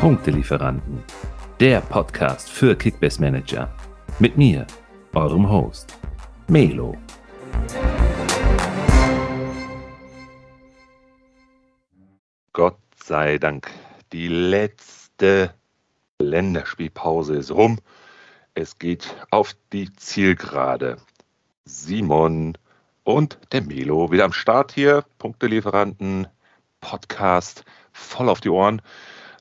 Punktelieferanten, der Podcast für Kickbase Manager. Mit mir, eurem Host, Melo. Gott sei Dank, die letzte Länderspielpause ist rum. Es geht auf die Zielgerade. Simon und der Melo wieder am Start hier. Punktelieferanten, Podcast, voll auf die Ohren.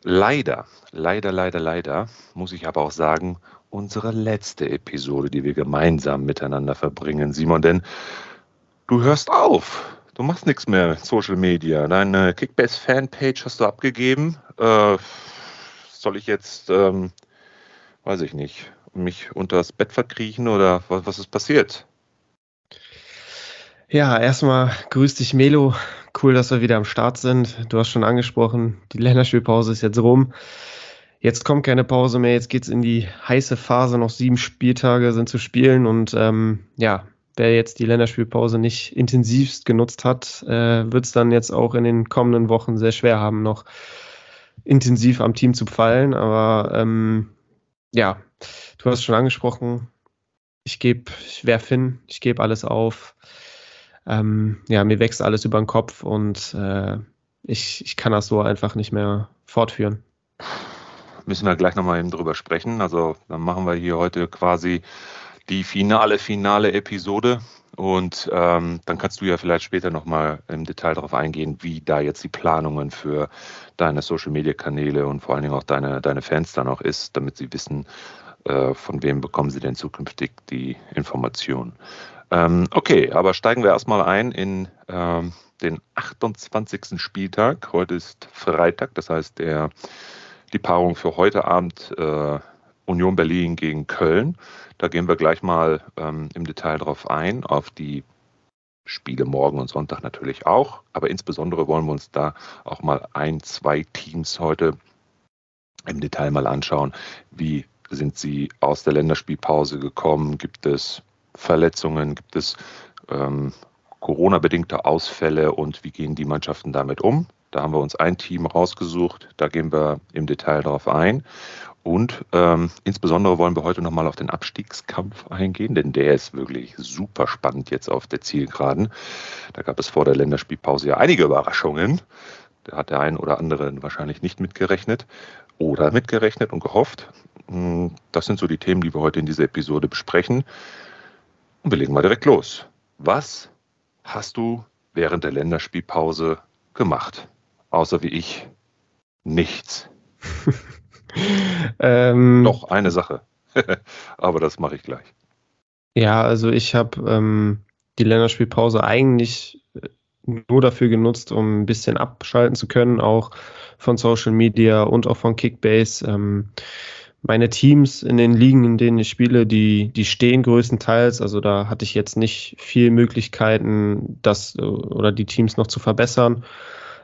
Leider, leider, leider, leider, muss ich aber auch sagen, unsere letzte Episode, die wir gemeinsam miteinander verbringen, Simon, denn du hörst auf. Du machst nichts mehr mit Social Media. Deine Kickbase-Fanpage hast du abgegeben. Äh, soll ich jetzt, ähm, weiß ich nicht, mich unter das Bett verkriechen oder was, was ist passiert? Ja, erstmal grüß dich, Melo. Cool, dass wir wieder am Start sind. Du hast schon angesprochen, die Länderspielpause ist jetzt rum. Jetzt kommt keine Pause mehr, jetzt geht's in die heiße Phase. Noch sieben Spieltage sind zu spielen und ähm, ja, wer jetzt die Länderspielpause nicht intensivst genutzt hat, äh, wird es dann jetzt auch in den kommenden Wochen sehr schwer haben, noch intensiv am Team zu fallen. Aber ähm, ja, du hast schon angesprochen, ich gebe, ich werfe hin, ich gebe alles auf ähm, ja, mir wächst alles über den Kopf und äh, ich, ich kann das so einfach nicht mehr fortführen. Müssen wir gleich nochmal eben drüber sprechen. Also dann machen wir hier heute quasi die finale, finale Episode. Und ähm, dann kannst du ja vielleicht später nochmal im Detail darauf eingehen, wie da jetzt die Planungen für deine Social-Media-Kanäle und vor allen Dingen auch deine, deine Fans dann auch ist, damit sie wissen, äh, von wem bekommen sie denn zukünftig die Informationen. Ähm, okay, aber steigen wir erstmal ein in ähm, den 28. Spieltag. Heute ist Freitag, das heißt der, die Paarung für heute Abend äh, Union Berlin gegen Köln. Da gehen wir gleich mal ähm, im Detail drauf ein, auf die Spiele morgen und Sonntag natürlich auch. Aber insbesondere wollen wir uns da auch mal ein, zwei Teams heute im Detail mal anschauen. Wie sind sie aus der Länderspielpause gekommen? Gibt es Verletzungen? Gibt es ähm, Corona-bedingte Ausfälle und wie gehen die Mannschaften damit um? Da haben wir uns ein Team rausgesucht, da gehen wir im Detail darauf ein. Und ähm, insbesondere wollen wir heute nochmal auf den Abstiegskampf eingehen, denn der ist wirklich super spannend jetzt auf der Zielgeraden. Da gab es vor der Länderspielpause ja einige Überraschungen. Da hat der ein oder andere wahrscheinlich nicht mitgerechnet oder mitgerechnet und gehofft. Hm, das sind so die Themen, die wir heute in dieser Episode besprechen. Und wir legen mal direkt los. Was hast du während der Länderspielpause gemacht? Außer wie ich nichts. ähm, Noch eine Sache. Aber das mache ich gleich. Ja, also ich habe ähm, die Länderspielpause eigentlich äh, nur dafür genutzt, um ein bisschen abschalten zu können, auch von Social Media und auch von Kickbase. Ähm, meine Teams in den Ligen, in denen ich spiele, die, die stehen größtenteils. Also da hatte ich jetzt nicht viel Möglichkeiten, das oder die Teams noch zu verbessern.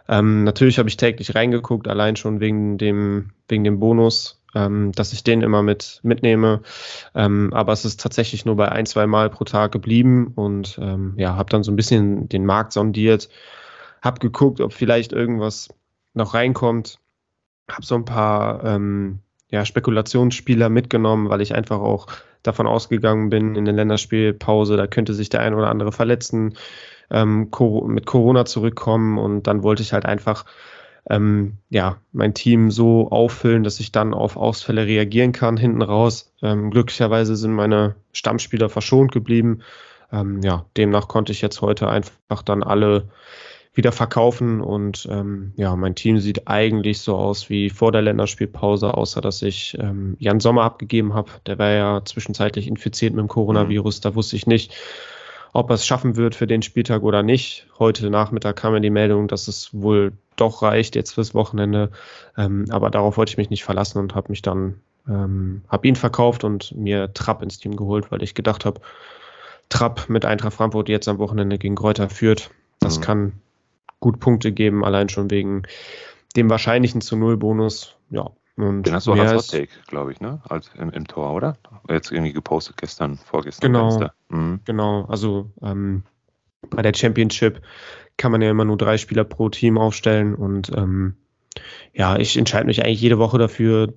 Ähm, natürlich habe ich täglich reingeguckt, allein schon wegen dem, wegen dem Bonus, ähm, dass ich den immer mit mitnehme. Ähm, aber es ist tatsächlich nur bei ein, zwei Mal pro Tag geblieben und ähm, ja, habe dann so ein bisschen den Markt sondiert, habe geguckt, ob vielleicht irgendwas noch reinkommt, habe so ein paar ähm, ja, Spekulationsspieler mitgenommen, weil ich einfach auch davon ausgegangen bin, in der Länderspielpause, da könnte sich der ein oder andere verletzen, ähm, mit Corona zurückkommen und dann wollte ich halt einfach ähm, ja, mein Team so auffüllen, dass ich dann auf Ausfälle reagieren kann hinten raus. Ähm, glücklicherweise sind meine Stammspieler verschont geblieben. Ähm, ja, demnach konnte ich jetzt heute einfach dann alle wieder verkaufen. Und ähm, ja, mein Team sieht eigentlich so aus wie vor der Länderspielpause, außer dass ich ähm, Jan Sommer abgegeben habe. Der war ja zwischenzeitlich infiziert mit dem Coronavirus. Mhm. Da wusste ich nicht, ob er es schaffen wird für den Spieltag oder nicht. Heute Nachmittag kam mir die Meldung, dass es wohl doch reicht jetzt fürs Wochenende. Ähm, aber darauf wollte ich mich nicht verlassen und habe mich dann, ähm, habe ihn verkauft und mir Trapp ins Team geholt, weil ich gedacht habe, Trapp mit Eintracht Frankfurt jetzt am Wochenende gegen Kräuter führt. Das mhm. kann gut Punkte geben, allein schon wegen dem wahrscheinlichen zu Null Bonus. Ja. Und Den hast du als Hot Take, glaube ich, ne? Als im, im, Tor, oder? Jetzt irgendwie gepostet gestern, vorgestern. Genau. Mhm. Genau. Also ähm, bei der Championship kann man ja immer nur drei Spieler pro Team aufstellen und ähm, Ja, ich entscheide mich eigentlich jede Woche dafür,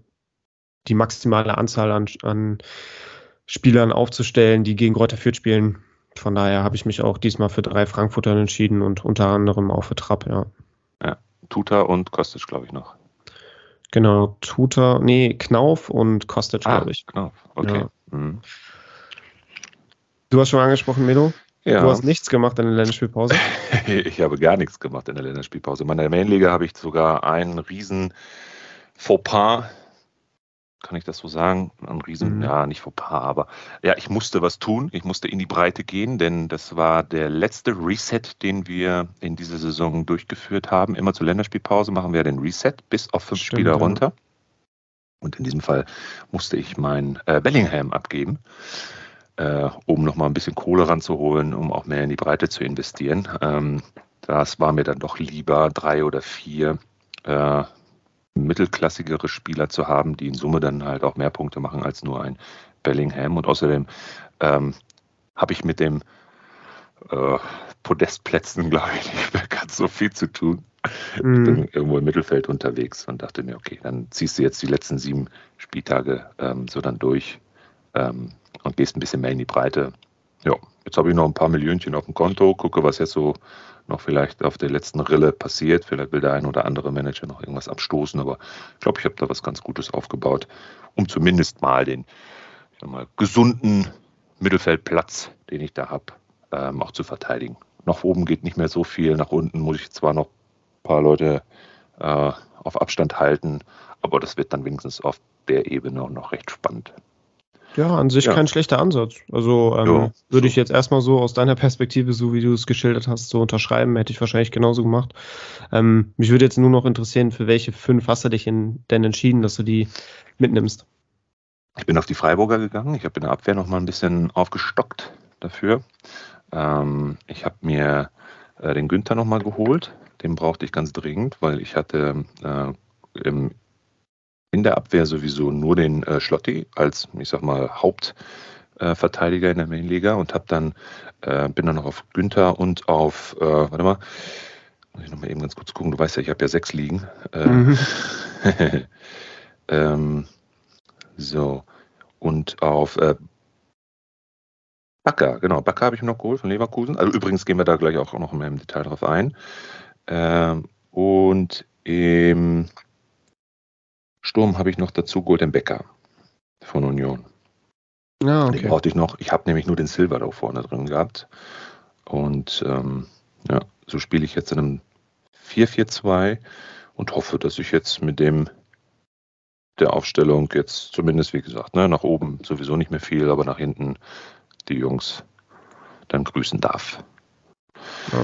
die maximale Anzahl an, an Spielern aufzustellen, die gegen Kräuter Fürth spielen. Von daher habe ich mich auch diesmal für drei Frankfurter entschieden und unter anderem auch für Trapp, ja. Ja, Tuta und Kostic, glaube ich, noch. Genau, Tuta, nee, Knauf und Kostic, ah, glaube ich. Knauf, okay. Ja. Mhm. Du hast schon angesprochen, Melo. Ja. Du hast nichts gemacht in der Länderspielpause? ich habe gar nichts gemacht in der Länderspielpause. In meiner Mainliga habe ich sogar einen riesen Fauxpas kann ich das so sagen? Ein Riesen, mhm. ja, nicht Fauxpas, aber ja, ich musste was tun. Ich musste in die Breite gehen, denn das war der letzte Reset, den wir in dieser Saison durchgeführt haben. Immer zur Länderspielpause machen wir den Reset bis auf fünf Stimmt, Spieler ja. runter. Und in diesem Fall musste ich mein äh, Bellingham abgeben, äh, um nochmal ein bisschen Kohle ranzuholen, um auch mehr in die Breite zu investieren. Ähm, das war mir dann doch lieber drei oder vier äh, mittelklassigere Spieler zu haben, die in Summe dann halt auch mehr Punkte machen als nur ein Bellingham. Und außerdem ähm, habe ich mit dem äh, Podestplätzen, glaube ich, nicht mehr ganz so viel zu tun. Mhm. Ich bin irgendwo im Mittelfeld unterwegs und dachte mir, okay, dann ziehst du jetzt die letzten sieben Spieltage ähm, so dann durch ähm, und gehst ein bisschen mehr in die Breite. Ja, jetzt habe ich noch ein paar Millionchen auf dem Konto, gucke, was jetzt so noch vielleicht auf der letzten Rille passiert. Vielleicht will der ein oder andere Manager noch irgendwas abstoßen, aber ich glaube, ich habe da was ganz Gutes aufgebaut, um zumindest mal den mal, gesunden Mittelfeldplatz, den ich da habe, ähm, auch zu verteidigen. Nach oben geht nicht mehr so viel, nach unten muss ich zwar noch ein paar Leute äh, auf Abstand halten, aber das wird dann wenigstens auf der Ebene auch noch recht spannend. Ja, an sich ja. kein schlechter Ansatz. Also ähm, ja, würde ich jetzt erstmal so aus deiner Perspektive, so wie du es geschildert hast, so unterschreiben, hätte ich wahrscheinlich genauso gemacht. Ähm, mich würde jetzt nur noch interessieren, für welche fünf hast du dich in, denn entschieden, dass du die mitnimmst? Ich bin auf die Freiburger gegangen. Ich habe in der Abwehr noch mal ein bisschen aufgestockt dafür. Ähm, ich habe mir äh, den Günther noch mal geholt. Den brauchte ich ganz dringend, weil ich hatte äh, im in der Abwehr sowieso nur den äh, Schlotti als, ich sag mal, Hauptverteidiger äh, in der Mainliga und hab dann, äh, bin dann noch auf Günther und auf, äh, warte mal, muss ich nochmal eben ganz kurz gucken, du weißt ja, ich habe ja sechs liegen. Äh, mhm. ähm, so, und auf äh, Bakker, genau, Bakker habe ich mir noch geholt von Leverkusen. Also übrigens gehen wir da gleich auch noch mehr im Detail drauf ein. Ähm, und im Sturm habe ich noch dazu Golden Becker von Union. Ja, okay. Den brauchte ich noch. Ich habe nämlich nur den Silver da vorne drin gehabt. Und ähm, ja, so spiele ich jetzt in einem 4-4-2 und hoffe, dass ich jetzt mit dem der Aufstellung jetzt zumindest, wie gesagt, ne, nach oben sowieso nicht mehr viel, aber nach hinten die Jungs dann grüßen darf.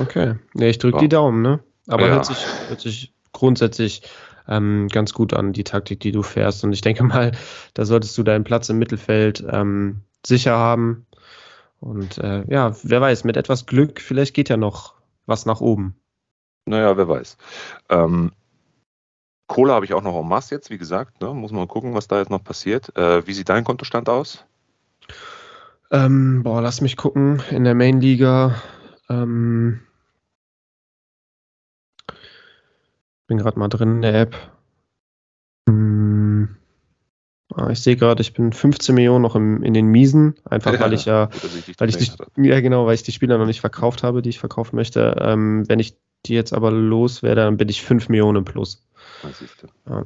Okay. Ja, ich drücke ja. die Daumen, ne? Aber ja. hört, sich, hört sich grundsätzlich ähm, ganz gut an, die Taktik, die du fährst. Und ich denke mal, da solltest du deinen Platz im Mittelfeld ähm, sicher haben. Und äh, ja, wer weiß, mit etwas Glück, vielleicht geht ja noch was nach oben. Naja, wer weiß. Ähm, Kohle habe ich auch noch en masse jetzt, wie gesagt. Ne? Muss man gucken, was da jetzt noch passiert. Äh, wie sieht dein Kontostand aus? Ähm, boah, lass mich gucken. In der Main-Liga ähm, bin gerade mal drin in der App. Hm. Ah, ich sehe gerade, ich bin 15 Millionen noch im, in den Miesen, einfach ja, weil ich ja, weil ich die, ja genau, weil ich die Spieler noch nicht verkauft habe, die ich verkaufen möchte. Ähm, wenn ich die jetzt aber loswerde, dann bin ich 5 Millionen plus. Ja.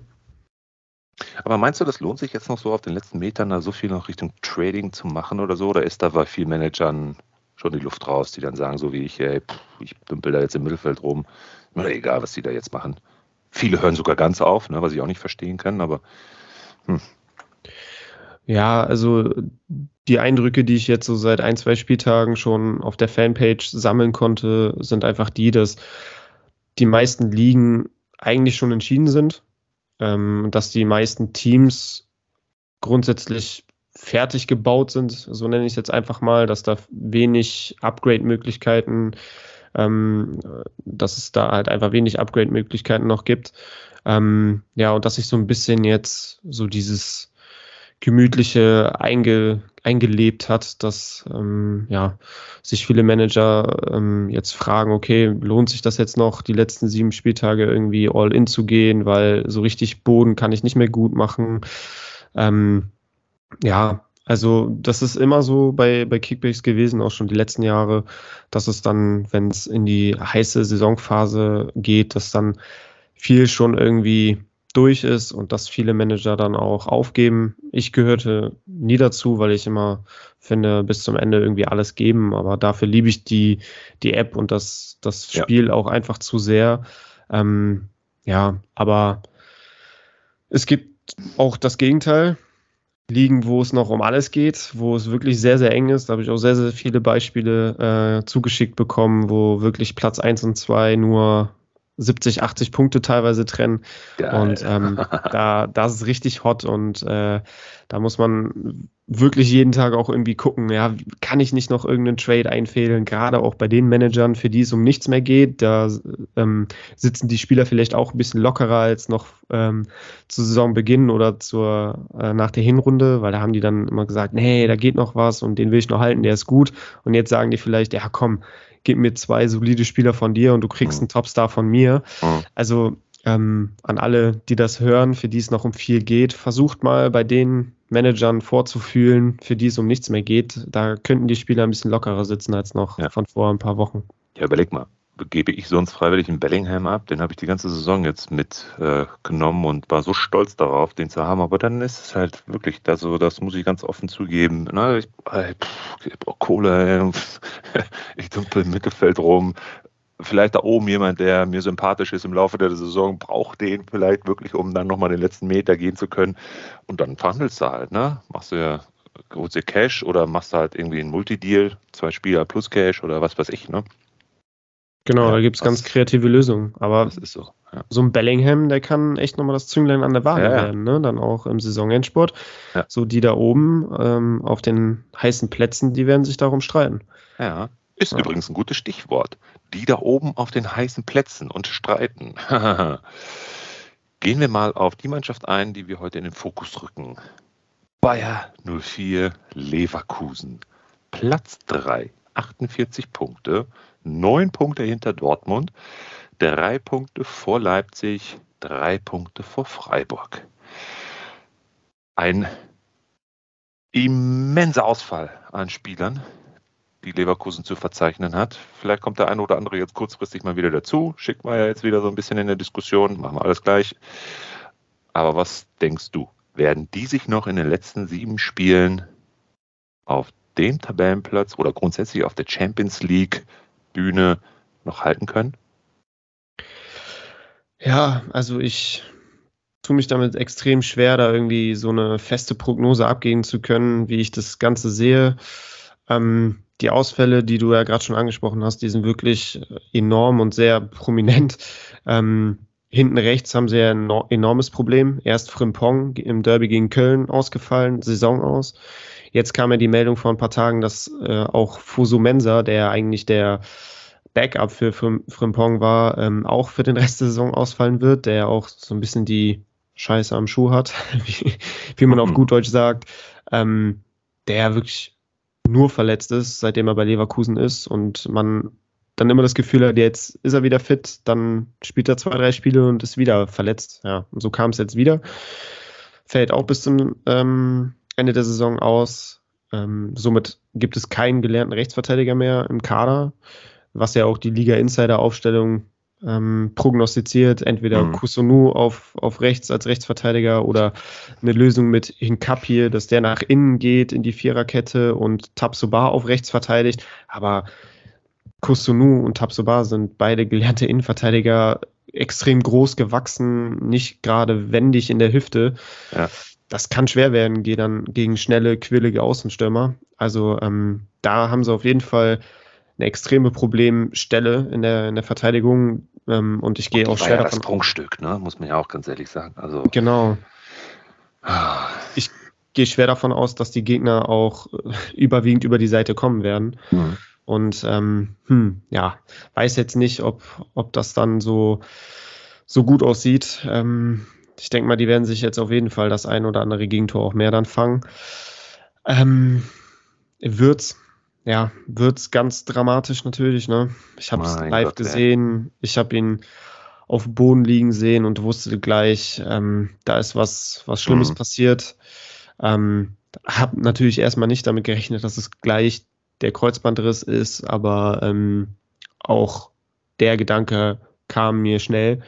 Aber meinst du, das lohnt sich jetzt noch so auf den letzten Metern da so viel noch Richtung Trading zu machen oder so? Oder ist da bei vielen Managern schon die Luft raus, die dann sagen, so wie ich, ey, pff, ich dümpel da jetzt im Mittelfeld rum, mir egal, was die da jetzt machen. Viele hören sogar ganz auf, ne, was ich auch nicht verstehen kann, aber hm. Ja, also die Eindrücke, die ich jetzt so seit ein, zwei Spieltagen schon auf der Fanpage sammeln konnte, sind einfach die, dass die meisten Ligen eigentlich schon entschieden sind, ähm, dass die meisten Teams grundsätzlich fertig gebaut sind, so nenne ich es jetzt einfach mal, dass da wenig Upgrade-Möglichkeiten, ähm, dass es da halt einfach wenig Upgrade-Möglichkeiten noch gibt. Ähm, ja, und dass sich so ein bisschen jetzt so dieses gemütliche, einge, eingelebt hat, dass ähm, ja, sich viele Manager ähm, jetzt fragen, okay, lohnt sich das jetzt noch, die letzten sieben Spieltage irgendwie all in zu gehen, weil so richtig Boden kann ich nicht mehr gut machen. Ähm, ja, also das ist immer so bei, bei Kickbacks gewesen, auch schon die letzten Jahre, dass es dann, wenn es in die heiße Saisonphase geht, dass dann viel schon irgendwie durch ist und dass viele Manager dann auch aufgeben. Ich gehörte nie dazu, weil ich immer finde, bis zum Ende irgendwie alles geben, aber dafür liebe ich die, die App und das, das Spiel ja. auch einfach zu sehr. Ähm, ja, aber es gibt auch das Gegenteil. Ligen, wo es noch um alles geht, wo es wirklich sehr, sehr eng ist. Da habe ich auch sehr, sehr viele Beispiele äh, zugeschickt bekommen, wo wirklich Platz 1 und 2 nur 70, 80 Punkte teilweise trennen. Geil. Und ähm, da, das ist richtig hot und äh, da muss man wirklich jeden Tag auch irgendwie gucken, ja, kann ich nicht noch irgendeinen Trade einfädeln, gerade auch bei den Managern, für die es um nichts mehr geht. Da ähm, sitzen die Spieler vielleicht auch ein bisschen lockerer als noch ähm, zu Saisonbeginn oder zur, äh, nach der Hinrunde, weil da haben die dann immer gesagt, nee, da geht noch was und den will ich noch halten, der ist gut. Und jetzt sagen die vielleicht, ja komm, gib mir zwei solide Spieler von dir und du kriegst mhm. einen Topstar von mir. Mhm. Also ähm, an alle, die das hören, für die es noch um viel geht, versucht mal bei den Managern vorzufühlen, für die es um nichts mehr geht. Da könnten die Spieler ein bisschen lockerer sitzen als noch ja. von vor ein paar Wochen. Ja, überleg mal gebe ich sonst freiwillig in Bellingham ab. Den habe ich die ganze Saison jetzt mitgenommen äh, und war so stolz darauf, den zu haben. Aber dann ist es halt wirklich, also das muss ich ganz offen zugeben. Na, ich, ey, pff, ich brauche Kohle, ich dumpel im Mittelfeld rum. Vielleicht da oben jemand, der mir sympathisch ist im Laufe der Saison, braucht den vielleicht wirklich, um dann nochmal den letzten Meter gehen zu können. Und dann verhandelst du halt, ne? Machst du ja holst Cash oder machst du halt irgendwie einen Multideal, zwei Spieler plus Cash oder was weiß ich, ne? Genau, ja, da gibt es ganz kreative Lösungen. Aber das ist so. Ja. So ein Bellingham, der kann echt nochmal das Zünglein an der Waage ja, werden, ne? Dann auch im Saisonendsport. So die da oben ähm, auf den heißen Plätzen, die werden sich darum streiten. Ja. Ist übrigens ein gutes Stichwort. Die da oben auf den heißen Plätzen und streiten. Gehen wir mal auf die Mannschaft ein, die wir heute in den Fokus rücken. Bayer 04 Leverkusen. Platz 3, 48 Punkte neun Punkte hinter Dortmund, drei Punkte vor Leipzig, drei Punkte vor Freiburg. Ein immenser Ausfall an Spielern, die Leverkusen zu verzeichnen hat. Vielleicht kommt der eine oder andere jetzt kurzfristig mal wieder dazu. Schickt mal ja jetzt wieder so ein bisschen in der Diskussion. Machen wir alles gleich. Aber was denkst du? Werden die sich noch in den letzten sieben Spielen auf dem Tabellenplatz oder grundsätzlich auf der Champions League Bühne noch halten können? Ja, also ich tue mich damit extrem schwer, da irgendwie so eine feste Prognose abgeben zu können, wie ich das Ganze sehe. Ähm, die Ausfälle, die du ja gerade schon angesprochen hast, die sind wirklich enorm und sehr prominent. Ähm, hinten rechts haben sie ja ein enormes Problem. Erst Frimpong im Derby gegen Köln ausgefallen, Saison aus. Jetzt kam ja die Meldung vor ein paar Tagen, dass äh, auch Fuso Mensa, der eigentlich der Backup für Frimpong war, ähm, auch für den Rest der Saison ausfallen wird, der auch so ein bisschen die Scheiße am Schuh hat, wie, wie man auf mhm. gut Deutsch sagt, ähm, der wirklich nur verletzt ist, seitdem er bei Leverkusen ist und man dann immer das Gefühl hat, jetzt ist er wieder fit, dann spielt er zwei, drei Spiele und ist wieder verletzt. Ja, und so kam es jetzt wieder. Fällt auch bis zum ähm, Ende der Saison aus. Ähm, somit gibt es keinen gelernten Rechtsverteidiger mehr im Kader, was ja auch die Liga Insider Aufstellung ähm, prognostiziert. Entweder mhm. Kusunu auf, auf rechts als Rechtsverteidiger oder eine Lösung mit Hinkapie, dass der nach innen geht in die Viererkette und Tabsoba auf rechts verteidigt. Aber Kusunu und Tabsoba sind beide gelernte Innenverteidiger, extrem groß gewachsen, nicht gerade wendig in der Hüfte. Ja das kann schwer werden, geht dann gegen schnelle, quillige Außenstürmer. Also ähm, da haben sie auf jeden Fall eine extreme Problemstelle in der, in der Verteidigung. Ähm, und ich gehe auch schwer ja davon. Das Prunkstück, ne? muss man ja auch ganz ehrlich sagen. Also, genau. Ich gehe schwer davon aus, dass die Gegner auch äh, überwiegend über die Seite kommen werden. Mhm. Und ähm, hm, ja, weiß jetzt nicht, ob, ob das dann so, so gut aussieht. Ähm, ich denke mal, die werden sich jetzt auf jeden Fall das ein oder andere Gegentor auch mehr dann fangen. Ähm, wird's, ja, wird's ganz dramatisch natürlich. Ne? Ich habe es live Gott, gesehen. Ey. Ich habe ihn auf dem Boden liegen sehen und wusste gleich, ähm, da ist was, was Schlimmes mhm. passiert. Ähm, habe natürlich erstmal nicht damit gerechnet, dass es gleich der Kreuzbandriss ist, aber ähm, auch der Gedanke kam mir schnell,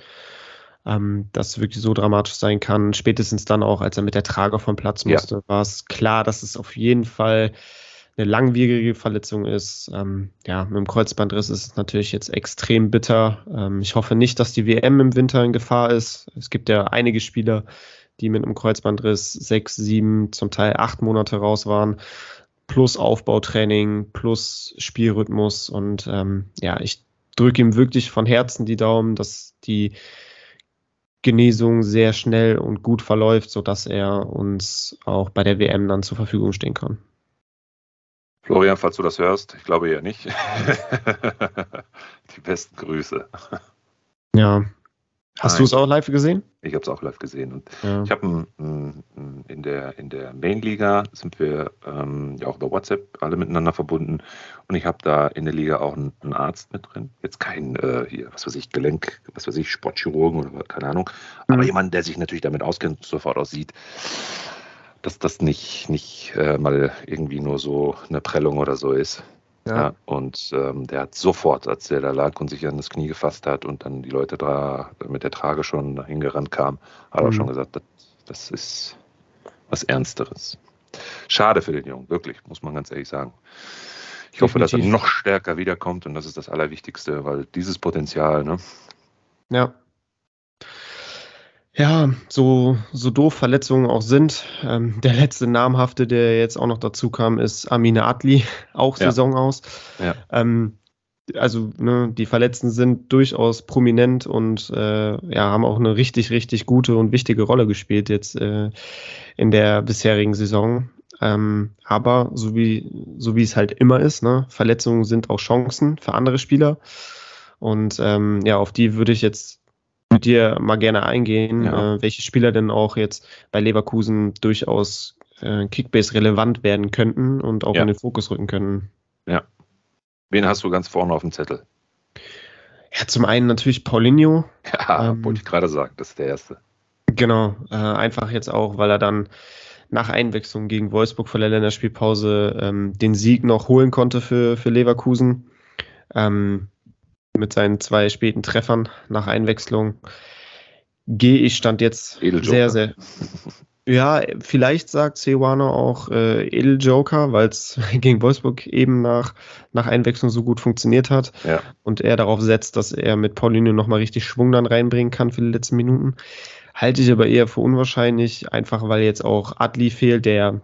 ähm, dass es wirklich so dramatisch sein kann. Spätestens dann auch, als er mit der Trage vom Platz musste, ja. war es klar, dass es auf jeden Fall eine langwierige Verletzung ist. Ähm, ja, mit dem Kreuzbandriss ist es natürlich jetzt extrem bitter. Ähm, ich hoffe nicht, dass die WM im Winter in Gefahr ist. Es gibt ja einige Spieler, die mit einem Kreuzbandriss sechs, sieben, zum Teil acht Monate raus waren, plus Aufbautraining, plus Spielrhythmus. Und ähm, ja, ich drücke ihm wirklich von Herzen die Daumen, dass die Genesung sehr schnell und gut verläuft, sodass er uns auch bei der WM dann zur Verfügung stehen kann. Florian, falls du das hörst, ich glaube eher nicht. Die besten Grüße. Ja. Hast du es auch live gesehen? Ich habe es auch live gesehen. Und ja. ich habe in der, in der Main-Liga sind wir ähm, ja auch über WhatsApp alle miteinander verbunden. Und ich habe da in der Liga auch einen, einen Arzt mit drin. Jetzt kein äh, hier, was weiß ich, Gelenk, was weiß ich, Sportchirurgen oder keine Ahnung. Aber mhm. jemand, der sich natürlich damit auskennt, sofort aussieht dass das nicht, nicht äh, mal irgendwie nur so eine Prellung oder so ist. Ja. ja und ähm, der hat sofort, als der da lag und sich an das Knie gefasst hat und dann die Leute da mit der Trage schon hingerannt kamen, hat mhm. er schon gesagt, das, das ist was Ernsteres. Schade für den Jungen, wirklich, muss man ganz ehrlich sagen. Ich hoffe, dass er noch stärker wiederkommt und das ist das Allerwichtigste, weil dieses Potenzial, ne? Ja, ja, so, so doof Verletzungen auch sind. Ähm, der letzte namhafte, der jetzt auch noch dazu kam, ist Amine Adli, auch ja. Saison aus. Ja. Ähm, also ne, die Verletzten sind durchaus prominent und äh, ja, haben auch eine richtig, richtig gute und wichtige Rolle gespielt jetzt äh, in der bisherigen Saison. Ähm, aber so wie, so wie es halt immer ist, ne, Verletzungen sind auch Chancen für andere Spieler. Und ähm, ja, auf die würde ich jetzt mit dir mal gerne eingehen, ja. äh, welche Spieler denn auch jetzt bei Leverkusen durchaus äh, Kickbase relevant werden könnten und auch ja. in den Fokus rücken können. Ja. Wen hast du ganz vorne auf dem Zettel? Ja, zum einen natürlich Paulinho. Ja, ähm, wollte ich gerade sagen, das ist der erste. Genau, äh, einfach jetzt auch, weil er dann nach Einwechslung gegen Wolfsburg vor der Länderspielpause ähm, den Sieg noch holen konnte für, für Leverkusen. Ähm, mit seinen zwei späten Treffern nach Einwechslung gehe ich stand jetzt sehr, sehr. Ja, vielleicht sagt Sewano auch äh, Edeljoker, weil es gegen Wolfsburg eben nach, nach Einwechslung so gut funktioniert hat. Ja. Und er darauf setzt, dass er mit Paulinho nochmal richtig Schwung dann reinbringen kann für die letzten Minuten. Halte ich aber eher für unwahrscheinlich, einfach weil jetzt auch Adli fehlt, der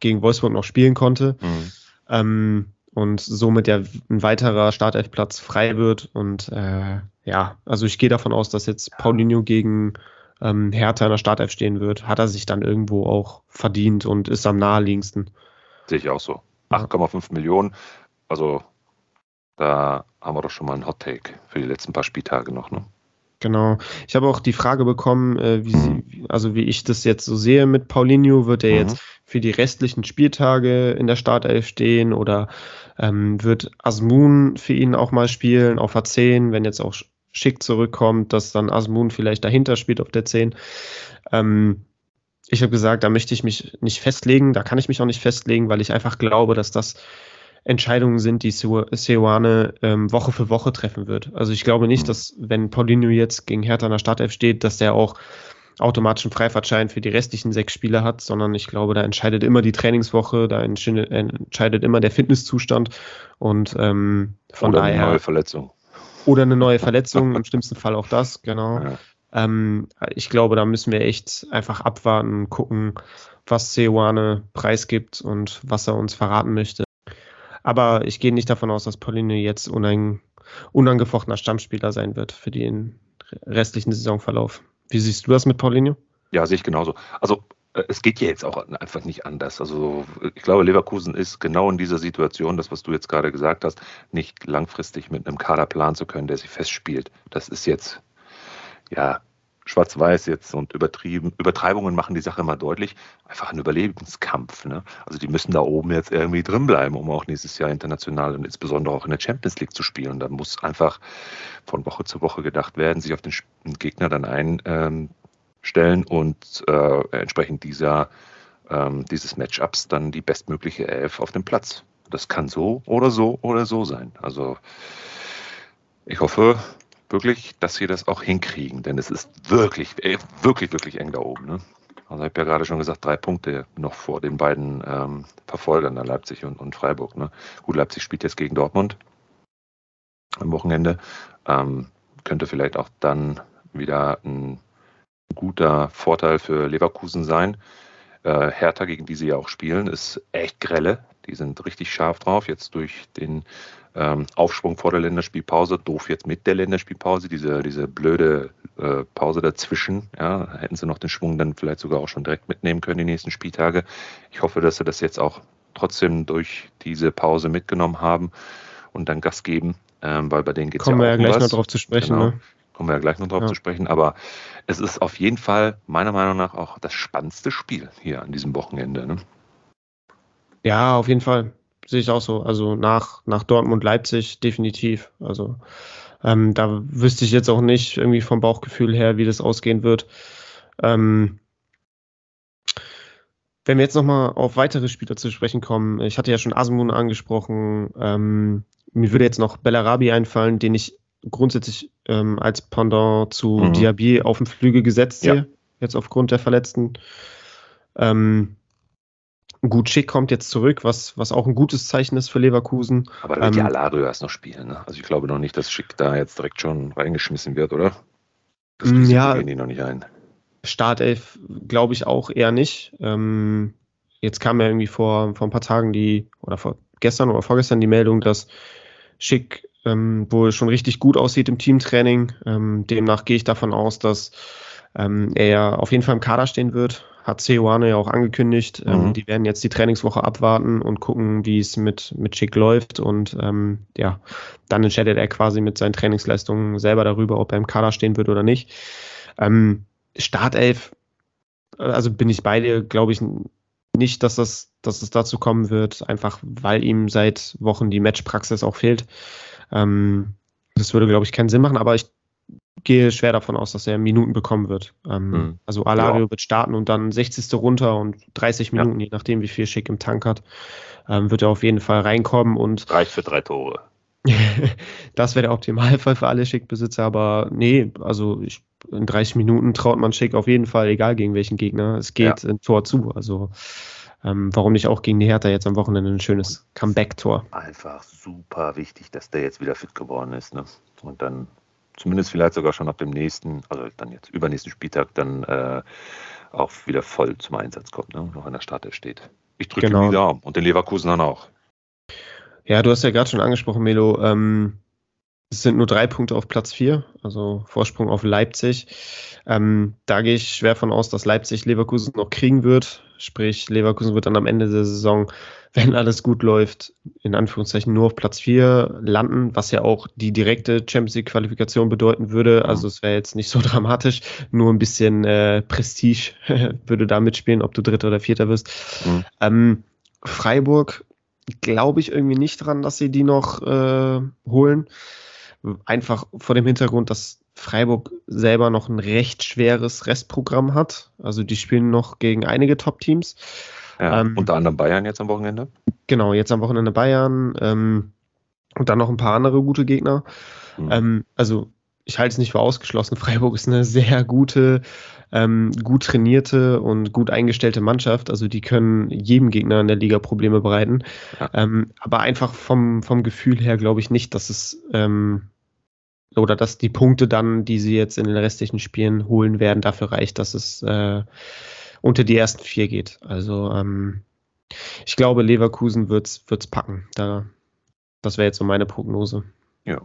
gegen Wolfsburg noch spielen konnte. Mhm. Ähm, und somit ja ein weiterer Startelfplatz frei wird. Und äh, ja, also ich gehe davon aus, dass jetzt Paulinho gegen ähm, Hertha in der Startelf stehen wird. Hat er sich dann irgendwo auch verdient und ist am naheliegendsten. Sehe ich auch so. 8,5 Millionen. Also da haben wir doch schon mal einen Hot Take für die letzten paar Spieltage noch. Ne? Genau. Ich habe auch die Frage bekommen, äh, wie sie, also wie ich das jetzt so sehe mit Paulinho, wird er mhm. jetzt für die restlichen Spieltage in der Startelf stehen oder ähm, wird Asmun für ihn auch mal spielen auf A10, wenn jetzt auch Schick zurückkommt, dass dann Asmun vielleicht dahinter spielt auf der 10. Ähm, ich habe gesagt, da möchte ich mich nicht festlegen, da kann ich mich auch nicht festlegen, weil ich einfach glaube, dass das Entscheidungen sind, die Seoane ähm, Woche für Woche treffen wird. Also ich glaube nicht, mhm. dass wenn Paulinho jetzt gegen Hertha in der Startelf steht, dass der auch automatisch einen Freifahrtschein für die restlichen sechs Spiele hat, sondern ich glaube, da entscheidet immer die Trainingswoche, da entscheidet immer der Fitnesszustand und ähm, von oder daher. Eine neue Verletzung. Oder eine neue Verletzung, im schlimmsten Fall auch das, genau. Ja. Ähm, ich glaube, da müssen wir echt einfach abwarten, gucken, was Seoane preisgibt und was er uns verraten möchte. Aber ich gehe nicht davon aus, dass Pauline jetzt unang unangefochtener Stammspieler sein wird für den restlichen Saisonverlauf. Wie siehst du das mit Paulinho? Ja, sehe ich genauso. Also äh, es geht ja jetzt auch einfach nicht anders. Also ich glaube, Leverkusen ist genau in dieser Situation, das, was du jetzt gerade gesagt hast, nicht langfristig mit einem Kader planen zu können, der sich festspielt. Das ist jetzt, ja, schwarz-weiß jetzt und übertrieben, Übertreibungen machen die Sache mal deutlich, einfach ein Überlebenskampf. Ne? Also die müssen da oben jetzt irgendwie drin bleiben, um auch nächstes Jahr international und insbesondere auch in der Champions League zu spielen. Da muss einfach von Woche zu Woche gedacht werden, sich auf den Gegner dann einstellen ähm, und äh, entsprechend dieser, ähm, dieses Matchups dann die bestmögliche Elf auf dem Platz. Das kann so oder so oder so sein. Also ich hoffe, wirklich, dass sie das auch hinkriegen, denn es ist wirklich, äh, wirklich, wirklich eng da oben. Ne? Also ich habe ja gerade schon gesagt, drei Punkte noch vor den beiden ähm, Verfolgern, Leipzig und, und Freiburg. Ne? Gut, Leipzig spielt jetzt gegen Dortmund am Wochenende. Ähm, könnte vielleicht auch dann wieder ein guter Vorteil für Leverkusen sein. Äh, Hertha, gegen die sie ja auch spielen, ist echt grelle. Die sind richtig scharf drauf. Jetzt durch den ähm, Aufschwung vor der Länderspielpause, doof jetzt mit der Länderspielpause, diese, diese blöde äh, Pause dazwischen. Ja, hätten sie noch den Schwung dann vielleicht sogar auch schon direkt mitnehmen können, die nächsten Spieltage. Ich hoffe, dass sie das jetzt auch trotzdem durch diese Pause mitgenommen haben und dann Gas geben, ähm, weil bei denen geht es ja auch wir ja gleich was. noch drauf zu sprechen. Genau. Ne? Kommen wir ja gleich noch drauf Ja. zu sprechen. Aber es ist auf jeden Fall meiner Meinung nach auch das spannendste Spiel hier an diesem Wochenende. Ne? Ja, auf jeden Fall. Sehe ich auch so. Also nach, nach Dortmund, Leipzig definitiv. Also ähm, da wüsste ich jetzt auch nicht irgendwie vom Bauchgefühl her, wie das ausgehen wird. Ähm, wenn wir jetzt nochmal auf weitere Spieler zu sprechen kommen, ich hatte ja schon Asmun angesprochen, ähm, mir würde jetzt noch Bellarabi einfallen, den ich grundsätzlich ähm, als Pendant zu Mhm. Diaby auf dem Flügel gesetzt Ja. sehe, jetzt aufgrund der Verletzten. Ähm, gut, Schick kommt jetzt zurück, was, was auch ein gutes Zeichen ist für Leverkusen. Aber da wird ja Ähm, Alario erst noch spielen. Ne? Also ich glaube noch nicht, dass Schick da jetzt direkt schon reingeschmissen wird, oder? Das Mm, ja. gehen die noch nicht ein. Startelf glaube ich auch eher nicht. Ähm, jetzt kam ja irgendwie vor, vor ein paar Tagen die, oder vor gestern oder vorgestern die Meldung, dass Schick ähm, wohl schon richtig gut aussieht im Teamtraining. Ähm, demnach gehe ich davon aus, dass ähm, er auf jeden Fall im Kader stehen wird. Hat Ceoane ja auch angekündigt. Ähm, Mhm. die werden jetzt die Trainingswoche abwarten und gucken, wie es mit, mit Schick läuft. Und ähm, ja, dann entscheidet er quasi mit seinen Trainingsleistungen selber darüber, ob er im Kader stehen wird oder nicht. Ähm, Startelf, äh, also bin ich bei dir, glaube ich nicht, dass das, dass es dazu kommen wird, einfach weil ihm seit Wochen die Matchpraxis auch fehlt. Ähm, das würde, glaube ich, keinen Sinn machen, aber ich gehe schwer davon aus, dass er Minuten bekommen wird. Ähm, Hm. Also Alario Ja. wird starten und dann 60. runter und 30 Ja. Minuten, je nachdem, wie viel Schick im Tank hat, ähm, wird er auf jeden Fall reinkommen und Reicht für drei Tore. das wäre der Optimalfall für alle Schick-Besitzer, aber nee, also ich, in 30 Minuten traut man Schick auf jeden Fall, egal gegen welchen Gegner. Es geht ein Tor zu. Also ähm, warum nicht auch gegen die Hertha jetzt am Wochenende ein schönes Comeback-Tor? Einfach super wichtig, dass der jetzt wieder fit geworden ist. Ne? Und dann zumindest vielleicht sogar schon ab dem nächsten, also dann jetzt übernächsten Spieltag, dann äh, auch wieder voll zum Einsatz kommt, ne? noch an der Startelf steht. Ich drücke Genau. ihm die Daumen und den Leverkusen dann auch. Ja, du hast ja gerade schon angesprochen, Melo. Ähm, es sind nur drei Punkte auf Platz vier, also Vorsprung auf Leipzig. Ähm, da gehe ich schwer von aus, dass Leipzig Leverkusen noch kriegen wird. Sprich, Leverkusen wird dann am Ende der Saison, wenn alles gut läuft, in Anführungszeichen nur auf Platz vier landen, was ja auch die direkte Champions League-Qualifikation bedeuten würde. Also es wäre jetzt nicht so dramatisch, nur ein bisschen äh, Prestige würde da mitspielen, ob du Dritter oder Vierter wirst. Mhm. Ähm, Freiburg glaube ich irgendwie nicht dran, dass sie die noch äh, holen. Einfach vor dem Hintergrund, dass Freiburg selber noch ein recht schweres Restprogramm hat. Also die spielen noch gegen einige Top-Teams. Ja, Ähm, unter anderem Bayern jetzt am Wochenende. Genau, jetzt am Wochenende Bayern ähm, und dann noch ein paar andere gute Gegner. Mhm. Ähm, also ich halte es nicht für ausgeschlossen. Freiburg ist eine sehr gute, ähm, gut trainierte und gut eingestellte Mannschaft. Also die können jedem Gegner in der Liga Probleme bereiten. Ja. Ähm, aber einfach vom, vom Gefühl her glaube ich nicht, dass es ähm, oder dass die Punkte dann, die sie jetzt in den restlichen Spielen holen werden, dafür reicht, dass es äh, unter die ersten vier geht. Also ähm, ich glaube, Leverkusen wird's wird's packen. Da, das wäre jetzt so meine Prognose. Ja.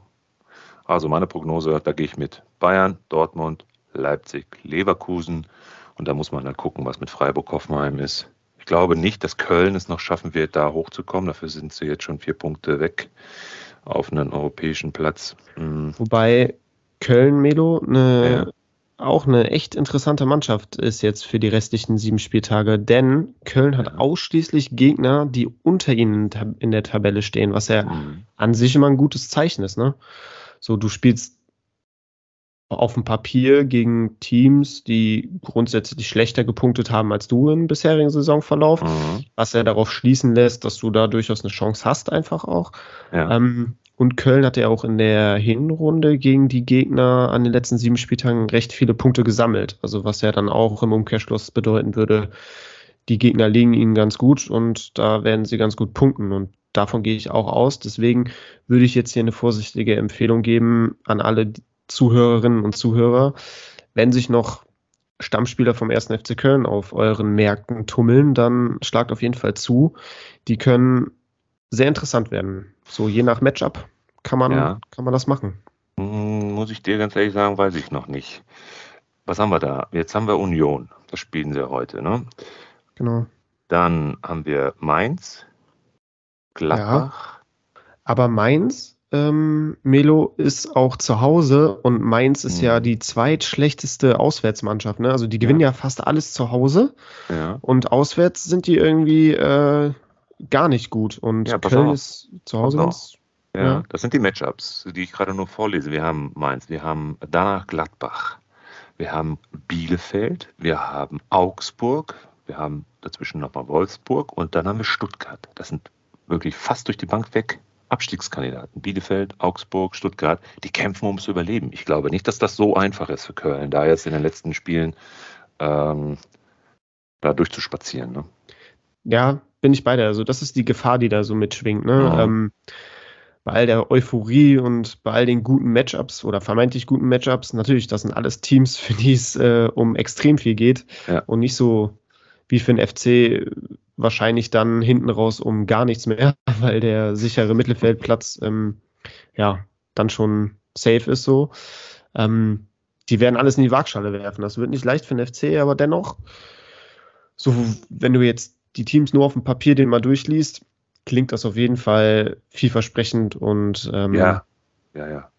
Also meine Prognose, da gehe ich mit Bayern, Dortmund, Leipzig, Leverkusen. Und da muss man dann gucken, was mit Freiburg-Hoffenheim ist. Ich glaube nicht, dass Köln es noch schaffen wird, da hochzukommen. Dafür sind sie jetzt schon vier Punkte weg auf einen europäischen Platz. Hm, Wobei Köln, Melo, eine Ja. auch eine echt interessante Mannschaft ist jetzt für die restlichen sieben Spieltage, denn Köln hat ausschließlich Gegner, die unter ihnen in der Tabelle stehen, was ja mhm. an sich immer ein gutes Zeichen ist. Ne? So, du spielst auf dem Papier gegen Teams, die grundsätzlich schlechter gepunktet haben als du im bisherigen Saisonverlauf, mhm. was ja darauf schließen lässt, dass du da durchaus eine Chance hast, einfach auch. Ja. Ähm, und Köln hat ja auch in der Hinrunde gegen die Gegner an den letzten sieben Spieltagen recht viele Punkte gesammelt. Also was ja dann auch im Umkehrschluss bedeuten würde, die Gegner liegen ihnen ganz gut und da werden sie ganz gut punkten. Und davon gehe ich auch aus. Deswegen würde ich jetzt hier eine vorsichtige Empfehlung geben an alle Zuhörerinnen und Zuhörer. Wenn sich noch Stammspieler vom 1. FC Köln auf euren Märkten tummeln, dann schlagt auf jeden Fall zu. Die können sehr interessant werden. So je nach Matchup kann man, ja. kann man das machen. Hm, muss ich dir ganz ehrlich sagen, weiß ich noch nicht. Was haben wir da? Jetzt haben wir Union. Das spielen sie heute, ne? Genau. Dann haben wir Mainz, Gladbach. Ja. Aber Mainz, ähm, Melo, ist auch zu Hause und Mainz ist hm. ja die zweitschlechteste Auswärtsmannschaft. Ne? Also die gewinnen ja. ja fast alles zu Hause. Ja. Und auswärts sind die irgendwie äh, gar nicht gut. Und ja, Köln auf. ist zu Hause ganz. Ja, ja, das sind die Matchups, die ich gerade nur vorlese. Wir haben Mainz, wir haben danach Gladbach, wir haben Bielefeld, wir haben Augsburg, wir haben dazwischen nochmal Wolfsburg und dann haben wir Stuttgart. Das sind wirklich fast durch die Bank weg Abstiegskandidaten. Bielefeld, Augsburg, Stuttgart, die kämpfen ums Überleben. Ich glaube nicht, dass das so einfach ist für Köln, da jetzt in den letzten Spielen ähm, da durchzuspazieren. Ne? Ja, bin ich bei dir. Also das ist die Gefahr, die da so mitschwingt. Ne? Ja. Ähm, bei all der Euphorie und bei all den guten Matchups oder vermeintlich guten Matchups, natürlich, das sind alles Teams, für die es äh, um extrem viel geht ja. und nicht so wie für den FC wahrscheinlich dann hinten raus um gar nichts mehr, weil der sichere Mittelfeldplatz ähm, ja dann schon safe ist so. Ähm, die werden alles in die Waagschale werfen. Das wird nicht leicht für den FC, aber dennoch, so wenn du jetzt die Teams nur auf dem Papier den mal durchliest, klingt das auf jeden Fall vielversprechend und ähm, ja, ja, ja.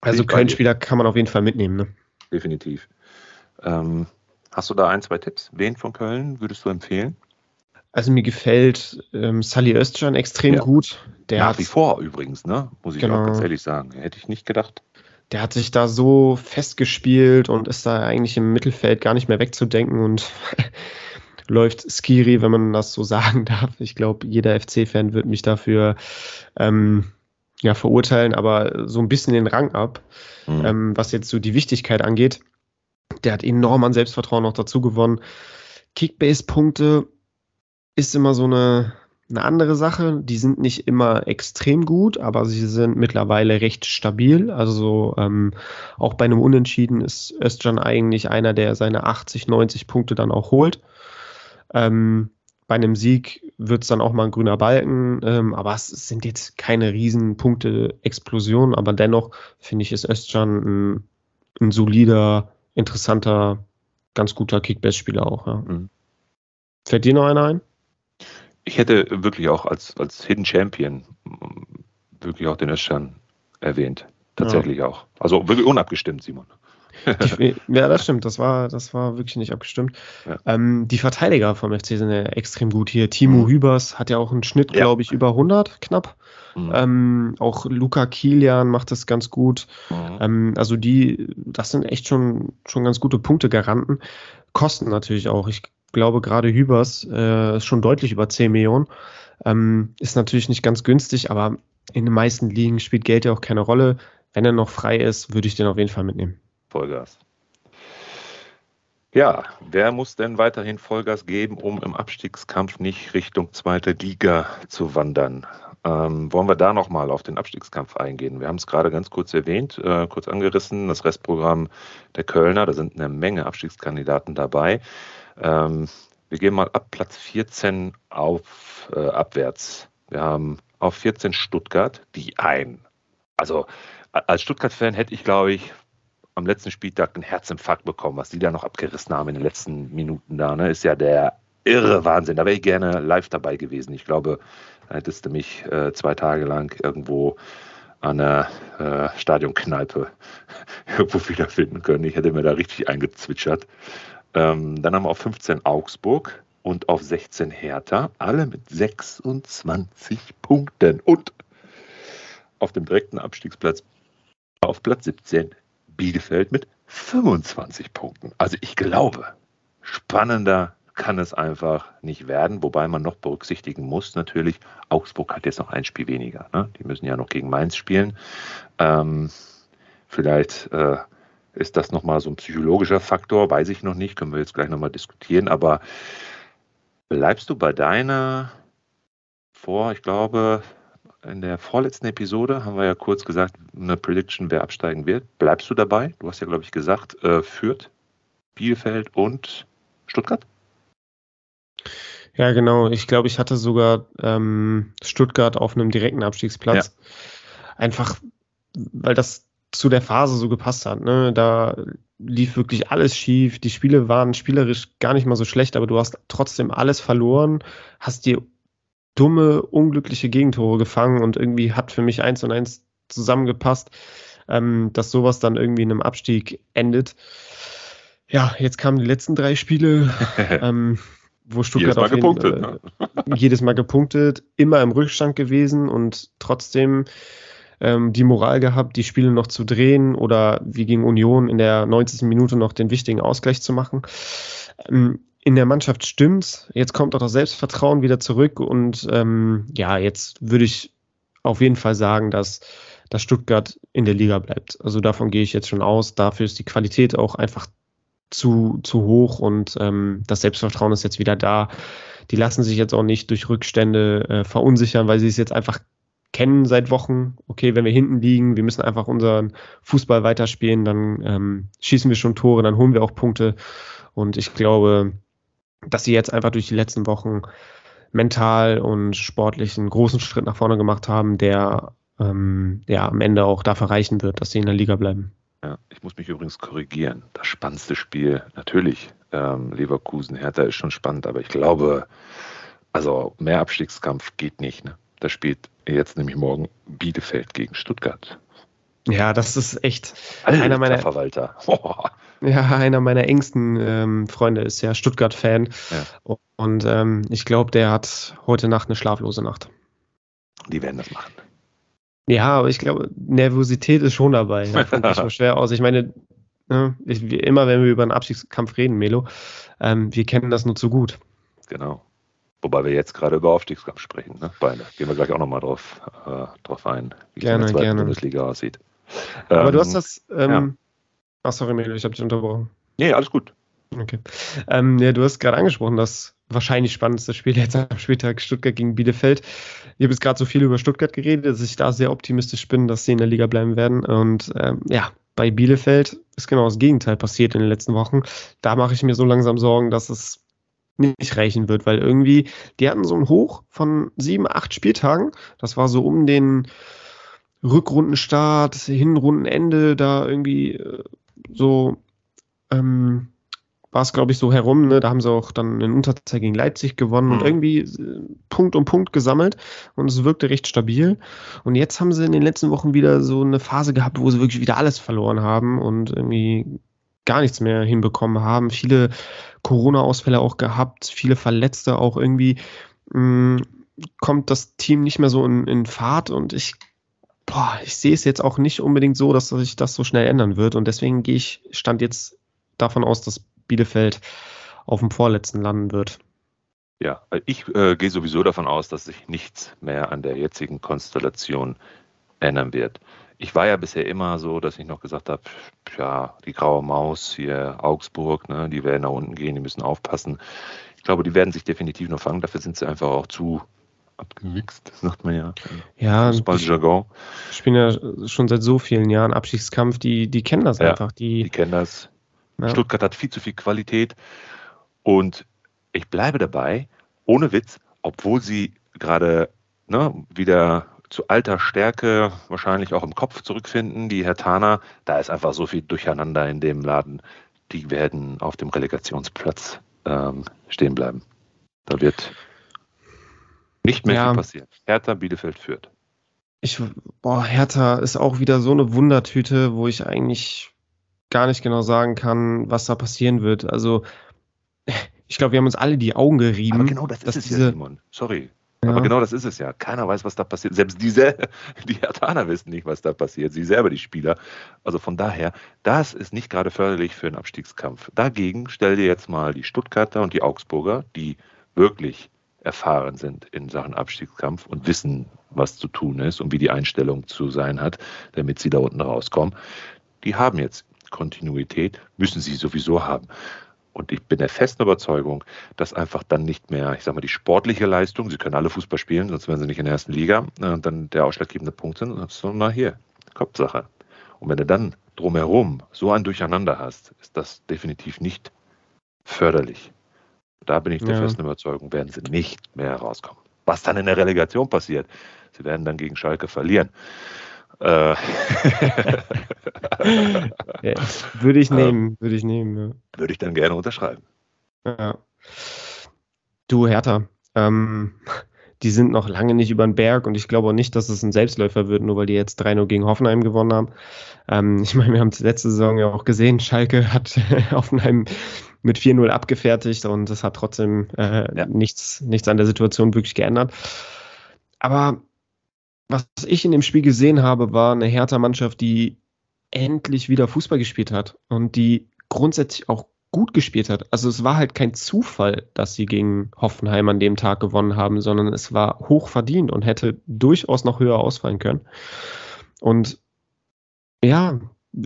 Also Köln-Spieler kann man auf jeden Fall mitnehmen, ne? Definitiv. Ähm, hast du da ein, zwei Tipps? Wen von Köln würdest du empfehlen? Also mir gefällt ähm, Sally Özcan extrem ja. gut. Der Nach wie vor übrigens, ne? Muss ich genau. auch ganz ehrlich sagen. Hätte ich nicht gedacht. Der hat sich da so festgespielt und ist da eigentlich im Mittelfeld gar nicht mehr wegzudenken und läuft Skiri, wenn man das so sagen darf. Ich glaube, jeder FC-Fan wird mich dafür ähm, ja, verurteilen, aber so ein bisschen den Rang ab, mhm. ähm, was jetzt so die Wichtigkeit angeht. Der hat enorm an Selbstvertrauen noch dazu gewonnen. Kickbase-Punkte ist immer so eine, eine andere Sache. Die sind nicht immer extrem gut, aber sie sind mittlerweile recht stabil. Also ähm, auch bei einem Unentschieden ist Özcan eigentlich einer, der seine 80, 90 Punkte dann auch holt. Ähm, bei einem Sieg wird es dann auch mal ein grüner Balken, ähm, aber es sind jetzt keine riesen Punkte-Explosionen, aber dennoch finde ich, ist Özcan ein, ein, solider, interessanter, ganz guter Kickbase-Spieler auch. Ja. Mhm. Fällt dir noch einer ein? Ich hätte wirklich auch als, als Hidden Champion wirklich auch den Özcan erwähnt. Tatsächlich ja. auch. Also wirklich unabgestimmt, Simon. ja, das stimmt. Das war, das war wirklich nicht abgestimmt. Ja. Ähm, die Verteidiger vom FC sind ja extrem gut hier. Timo mhm. Hübers hat ja auch einen Schnitt, ja. glaube ich, über 100 knapp. Mhm. Ähm, auch Luca Kilian macht das ganz gut. Mhm. Ähm, also die, das sind echt schon, schon ganz gute Punkte-Garanten. Kosten natürlich auch. Ich glaube, gerade Hübers äh, ist schon deutlich über 10 Millionen. Ähm, ist natürlich nicht ganz günstig, aber in den meisten Ligen spielt Geld ja auch keine Rolle. Wenn er noch frei ist, würde ich den auf jeden Fall mitnehmen. Vollgas. Ja, wer muss denn weiterhin Vollgas geben, um im Abstiegskampf nicht Richtung zweite Liga zu wandern? Ähm, wollen wir da nochmal auf den Abstiegskampf eingehen? Wir haben es gerade ganz kurz erwähnt, äh, kurz angerissen, das Restprogramm der Kölner, da sind eine Menge Abstiegskandidaten dabei. Ähm, wir gehen mal ab Platz 14 auf äh, abwärts. Wir haben auf 14 Stuttgart, die ein. Also als Stuttgart-Fan hätte ich, glaube ich, am letzten Spieltag einen Herzinfarkt bekommen, was die da noch abgerissen haben in den letzten Minuten da, ne, ist ja der irre Wahnsinn. Da wäre ich gerne live dabei gewesen. Ich glaube, da hättest du mich äh, zwei Tage lang irgendwo an der äh, Stadionkneipe irgendwo wiederfinden können. Ich hätte mir da richtig eingezwitschert. Ähm, dann haben wir auf 15 Augsburg und auf 16 Hertha, alle mit 26 Punkten. Und auf dem direkten Abstiegsplatz auf Platz 17 Bielefeld mit 25 Punkten. Also ich glaube, spannender kann es einfach nicht werden, wobei man noch berücksichtigen muss, natürlich, Augsburg hat jetzt noch ein Spiel weniger. Ne? Die müssen ja noch gegen Mainz spielen. Ähm, vielleicht äh, ist das nochmal so ein psychologischer Faktor, weiß ich noch nicht, können wir jetzt gleich nochmal diskutieren, aber bleibst du bei deiner vor, ich glaube, in der vorletzten Episode haben wir ja kurz gesagt, eine Prediction, wer absteigen wird. Bleibst du dabei? Du hast ja, glaube ich, gesagt, äh, Fürth, Bielefeld und Stuttgart? Ja, genau. Ich glaube, ich hatte sogar ähm, Stuttgart auf einem direkten Abstiegsplatz. Ja. Einfach, weil das zu der Phase so gepasst hat. Ne? Da lief wirklich alles schief. Die Spiele waren spielerisch gar nicht mal so schlecht, aber du hast trotzdem alles verloren, hast dir dumme, unglückliche Gegentore gefangen und irgendwie hat für mich eins und eins zusammengepasst, ähm, dass sowas dann irgendwie in einem Abstieg endet. Ja, jetzt kamen die letzten drei Spiele. ähm, wo Stuttgart jedes Mal gepunktet, jeden, äh, jedes Mal gepunktet, immer im Rückstand gewesen und trotzdem ähm, die Moral gehabt, die Spiele noch zu drehen oder wie gegen Union in der 90. Minute noch den wichtigen Ausgleich zu machen. Ähm, in der Mannschaft stimmt. Jetzt kommt auch das Selbstvertrauen wieder zurück und ähm, ja, jetzt würde ich auf jeden Fall sagen, dass, dass Stuttgart in der Liga bleibt. Also davon gehe ich jetzt schon aus. Dafür ist die Qualität auch einfach zu, zu hoch und ähm, das Selbstvertrauen ist jetzt wieder da. Die lassen sich jetzt auch nicht durch Rückstände äh, verunsichern, weil sie es jetzt einfach kennen seit Wochen. Okay, wenn wir hinten liegen, wir müssen einfach unseren Fußball weiterspielen, dann ähm, schießen wir schon Tore, dann holen wir auch Punkte. Und ich glaube, dass sie jetzt einfach durch die letzten Wochen mental und sportlich einen großen Schritt nach vorne gemacht haben, der ähm, ja am Ende auch dafür reichen wird, dass sie in der Liga bleiben. Ja, ich muss mich übrigens korrigieren. Das spannendste Spiel, natürlich, ähm, Leverkusen, Hertha ist schon spannend, aber ich glaube, also mehr Abstiegskampf geht nicht. Ne? Da spielt jetzt nämlich morgen Bielefeld gegen Stuttgart. Ja, das ist echt Alter, einer meiner Verwalter. Ja, einer meiner engsten ähm, Freunde ist ja Stuttgart-Fan. Ja. Und ähm, ich glaube, der hat heute Nacht eine schlaflose Nacht. Die werden das machen. Ja, aber ich glaube, Nervosität ist schon dabei. Gehe ich mal schwer aus. Ich meine, ne, ich, immer wenn wir über einen Abstiegskampf reden, Melo, ähm, wir kennen das nur zu gut. Genau. Wobei wir jetzt gerade über Aufstiegskampf sprechen, ne? Beide. Gehen wir gleich auch nochmal drauf, äh, drauf ein, wie gerne, es in der zweiten Bundesliga aussieht. Aber ähm, du hast das. Ähm, ja. Ach, sorry, Melo, ich habe dich unterbrochen. Nee, alles gut. Okay. Ähm, ja, du hast gerade angesprochen, das wahrscheinlich spannendste Spiel jetzt am Spieltag Stuttgart gegen Bielefeld. Ich habe jetzt gerade so viel über Stuttgart geredet, dass ich da sehr optimistisch bin, dass sie in der Liga bleiben werden. Und ähm, ja, bei Bielefeld ist genau das Gegenteil passiert in den letzten Wochen. Da mache ich mir so langsam Sorgen, dass es nicht reichen wird, weil irgendwie, die hatten so ein Hoch von sieben, acht Spieltagen. Das war so um den Rückrundenstart, Hinrundenende, da irgendwie äh, so ähm, war es, glaube ich, so herum. Ne? Da haben sie auch dann in Unterzahl gegen Leipzig gewonnen mhm. und irgendwie äh, Punkt um Punkt gesammelt und es wirkte recht stabil. Und jetzt haben sie in den letzten Wochen wieder so eine Phase gehabt, wo sie wirklich wieder alles verloren haben und irgendwie gar nichts mehr hinbekommen haben. Viele Corona-Ausfälle auch gehabt, viele Verletzte auch irgendwie. Mh, mm, kommt das Team nicht mehr so in, in Fahrt und ich boah, ich sehe es jetzt auch nicht unbedingt so, dass sich das so schnell ändern wird. Und deswegen gehe ich, stand jetzt davon aus, dass Bielefeld auf dem Vorletzten landen wird. Ja, ich äh, gehe sowieso davon aus, dass sich nichts mehr an der jetzigen Konstellation ändern wird. Ich war ja bisher immer so, dass ich noch gesagt habe, ja, die graue Maus hier, Augsburg, ne, die werden nach unten gehen, die müssen aufpassen. Ich glaube, die werden sich definitiv noch fangen. Dafür sind sie einfach auch zu abgemixt, sagt man ja. Ja, Fußballjargon. Ich bin ja schon seit so vielen Jahren Abschiedskampf, die, die kennen das ja, einfach. Die, die kennen das. Ja. Stuttgart hat viel zu viel Qualität und ich bleibe dabei, ohne Witz, obwohl sie gerade ne, wieder zu alter Stärke wahrscheinlich auch im Kopf zurückfinden, die Herr Tana, da ist einfach so viel Durcheinander in dem Laden, die werden auf dem Relegationsplatz ähm, stehen bleiben. Da wird nicht mehr ja. viel passieren. Hertha Bielefeld führt. ich, boah, Hertha ist auch wieder so eine Wundertüte, wo ich eigentlich gar nicht genau sagen kann, was da passieren wird. Also, ich glaube, wir haben uns alle die Augen gerieben. Aber genau das ist es diese, ja, Simon. Sorry. Ja. Aber genau das ist es ja. Keiner weiß, was da passiert. Selbst diese, die Hertaner wissen nicht, was da passiert. Sie selber, die Spieler. Also von daher, das ist nicht gerade förderlich für einen Abstiegskampf. Dagegen stell dir jetzt mal die Stuttgarter und die Augsburger, die wirklich erfahren sind in Sachen Abstiegskampf und wissen, was zu tun ist und wie die Einstellung zu sein hat, damit sie da unten rauskommen. Die haben jetzt Kontinuität, müssen sie sowieso haben. Und ich bin der festen Überzeugung, dass einfach dann nicht mehr, ich sage mal, die sportliche Leistung, sie können alle Fußball spielen, sonst wären sie nicht in der ersten Liga, äh, dann der ausschlaggebende Punkt sind, sondern hier, Kopfsache. Und wenn du dann drumherum so ein Durcheinander hast, ist das definitiv nicht förderlich. Da bin ich der ja. festen Überzeugung, werden sie nicht mehr rauskommen. Was dann in der Relegation passiert, sie werden dann gegen Schalke verlieren. Äh. ja, würde ich nehmen, würde ich nehmen. Ja. Würde ich dann gerne unterschreiben. Ja. Du, Hertha, ähm, die sind noch lange nicht über den Berg und ich glaube auch nicht, dass es ein Selbstläufer wird, nur weil die jetzt 3-0 gegen Hoffenheim gewonnen haben. Ähm, ich meine, wir haben es letzte Saison ja auch gesehen, Schalke hat Hoffenheim mit 4-0 abgefertigt und das hat trotzdem äh, ja. nichts, nichts an der Situation wirklich geändert. Aber was ich in dem Spiel gesehen habe, war eine Hertha-Mannschaft, die endlich wieder Fußball gespielt hat und die grundsätzlich auch gut gespielt hat. Also es war halt kein Zufall, dass sie gegen Hoffenheim an dem Tag gewonnen haben, sondern es war hoch verdient und hätte durchaus noch höher ausfallen können. Und ja,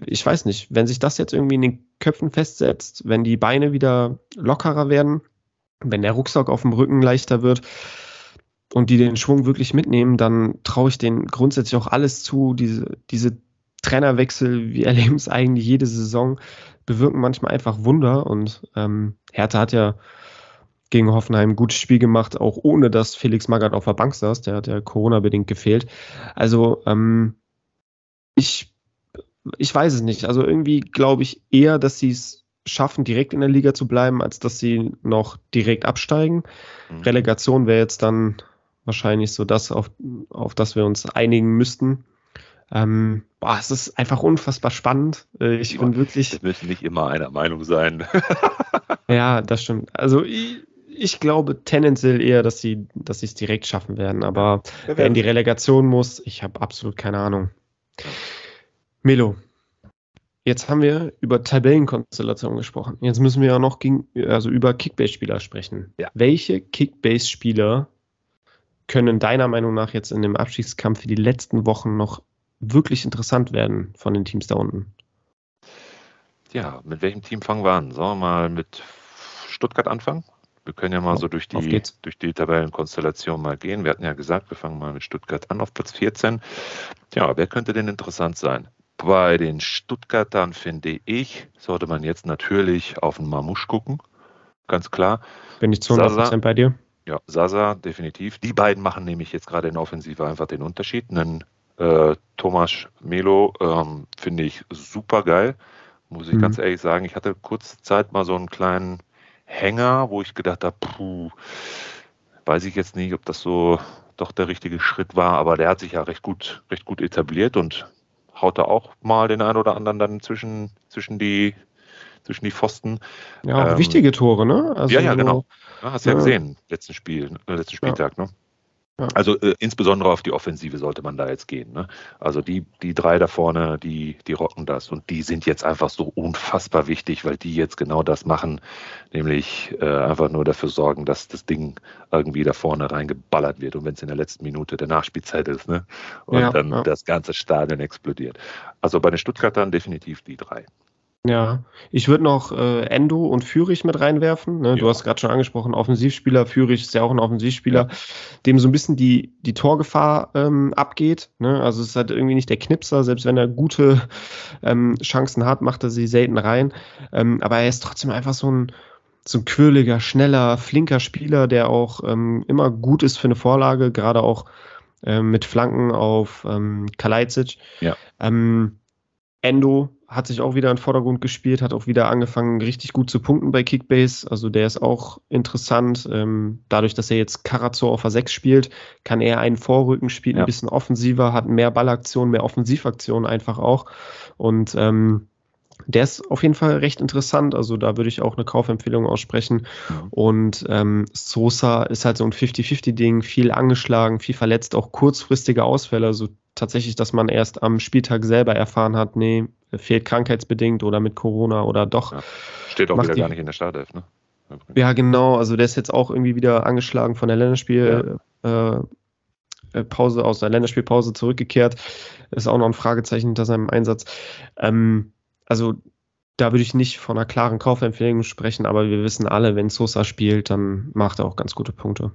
ich weiß nicht, wenn sich das jetzt irgendwie in den Köpfen festsetzt, wenn die Beine wieder lockerer werden, wenn der Rucksack auf dem Rücken leichter wird, und die den Schwung wirklich mitnehmen, dann traue ich denen grundsätzlich auch alles zu. Diese, diese Trainerwechsel, wir erleben es eigentlich jede Saison, bewirken manchmal einfach Wunder. Und ähm, Hertha hat ja gegen Hoffenheim ein gutes Spiel gemacht, auch ohne dass Felix Magath auf der Bank saß. Der hat ja Corona-bedingt gefehlt. Also ähm, ich, ich weiß es nicht. Also irgendwie glaube ich eher, dass sie es schaffen, direkt in der Liga zu bleiben, als dass sie noch direkt absteigen. Mhm. Relegation wäre jetzt dann wahrscheinlich so das, auf, auf das wir uns einigen müssten. Ähm, boah, es ist einfach unfassbar spannend. Äh, ich ja, bin wirklich. Wir müssen nicht immer einer Meinung sein. ja, das stimmt. Also ich, ich, glaube tendenziell eher, dass sie, dass es direkt schaffen werden. Aber ja, wer in die Relegation muss, ich habe absolut keine Ahnung. Melo, jetzt haben wir über Tabellenkonstellationen gesprochen. Jetzt müssen wir ja noch gegen, also über Kickbase-Spieler sprechen. Ja. Welche Kickbase-Spieler können deiner Meinung nach jetzt in dem Abschiedskampf für die letzten Wochen noch wirklich interessant werden von den Teams da unten? Ja, mit welchem Team fangen wir an? Sollen wir mal mit Stuttgart anfangen? Wir können ja mal so durch die, durch die Tabellenkonstellation mal gehen. Wir hatten ja gesagt, wir fangen mal mit Stuttgart an auf Platz 14. Ja, wer könnte denn interessant sein? Bei den Stuttgartern finde ich, sollte man jetzt natürlich auf den Mamusch gucken. Ganz klar. Bin ich zu 100% Sasa, bei dir? Ja, Sasa, definitiv. Die beiden machen nämlich jetzt gerade in der Offensive einfach den Unterschied. Einen äh, Thomas Melo ähm, finde ich super geil, muss ich mhm. ganz ehrlich sagen. Ich hatte kurze Zeit mal so einen kleinen Hänger, wo ich gedacht habe, puh, weiß ich jetzt nicht, ob das so doch der richtige Schritt war, aber der hat sich ja recht gut, recht gut etabliert und haut da auch mal den einen oder anderen dann zwischen, zwischen die zwischen die Pfosten. Ja, auch ähm, wichtige Tore, ne? Also ja, ja, genau. Ja, hast ja, ja gesehen, letzten Spiel, äh, letzten Spieltag, ja. ne? Also äh, insbesondere auf die Offensive sollte man da jetzt gehen. Ne? Also die, die drei da vorne, die, die rocken das und die sind jetzt einfach so unfassbar wichtig, weil die jetzt genau das machen, nämlich äh, einfach nur dafür sorgen, dass das Ding irgendwie da vorne reingeballert wird und wenn es in der letzten Minute der Nachspielzeit ist, ne? Und ja, dann ja. das ganze Stadion explodiert. Also bei den Stuttgartern definitiv die drei. Ja, ich würde noch äh, Endo und Fürich mit reinwerfen. Ne? Ja. Du hast gerade schon angesprochen, Offensivspieler. Fürich ist ja auch ein Offensivspieler, ja. dem so ein bisschen die, die Torgefahr ähm, abgeht. Ne? Also es ist halt irgendwie nicht der Knipser, selbst wenn er gute ähm, Chancen hat, macht er sie selten rein. Ähm, aber er ist trotzdem einfach so ein, so ein quirliger, schneller, flinker Spieler, der auch ähm, immer gut ist für eine Vorlage, gerade auch ähm, mit Flanken auf ähm, Kalajdzic. Ja. Ähm, Endo hat sich auch wieder in den Vordergrund gespielt, hat auch wieder angefangen, richtig gut zu punkten bei Kickbase. Also der ist auch interessant. Ähm, dadurch, dass er jetzt Karazor auf a 6 spielt, kann er einen Vorrücken spielen, ja. ein bisschen offensiver, hat mehr Ballaktionen, mehr Offensivaktionen einfach auch. Und ähm, der ist auf jeden Fall recht interessant. Also da würde ich auch eine Kaufempfehlung aussprechen. Und ähm, Sosa ist halt so ein 50-50-Ding, viel angeschlagen, viel verletzt, auch kurzfristige Ausfälle. Also tatsächlich, dass man erst am Spieltag selber erfahren hat, nee, fehlt krankheitsbedingt oder mit Corona oder doch. Ja. Steht auch wieder die, gar nicht in der Startelf, ne? Ja, genau. Also der ist jetzt auch irgendwie wieder angeschlagen von der Länderspiel. Ja. Äh, äh, Pause aus der Länderspielpause zurückgekehrt. Ist auch noch ein Fragezeichen hinter seinem Einsatz. Ähm, also da würde ich nicht von einer klaren Kaufempfehlung sprechen, aber wir wissen alle, wenn Sosa spielt, dann macht er auch ganz gute Punkte.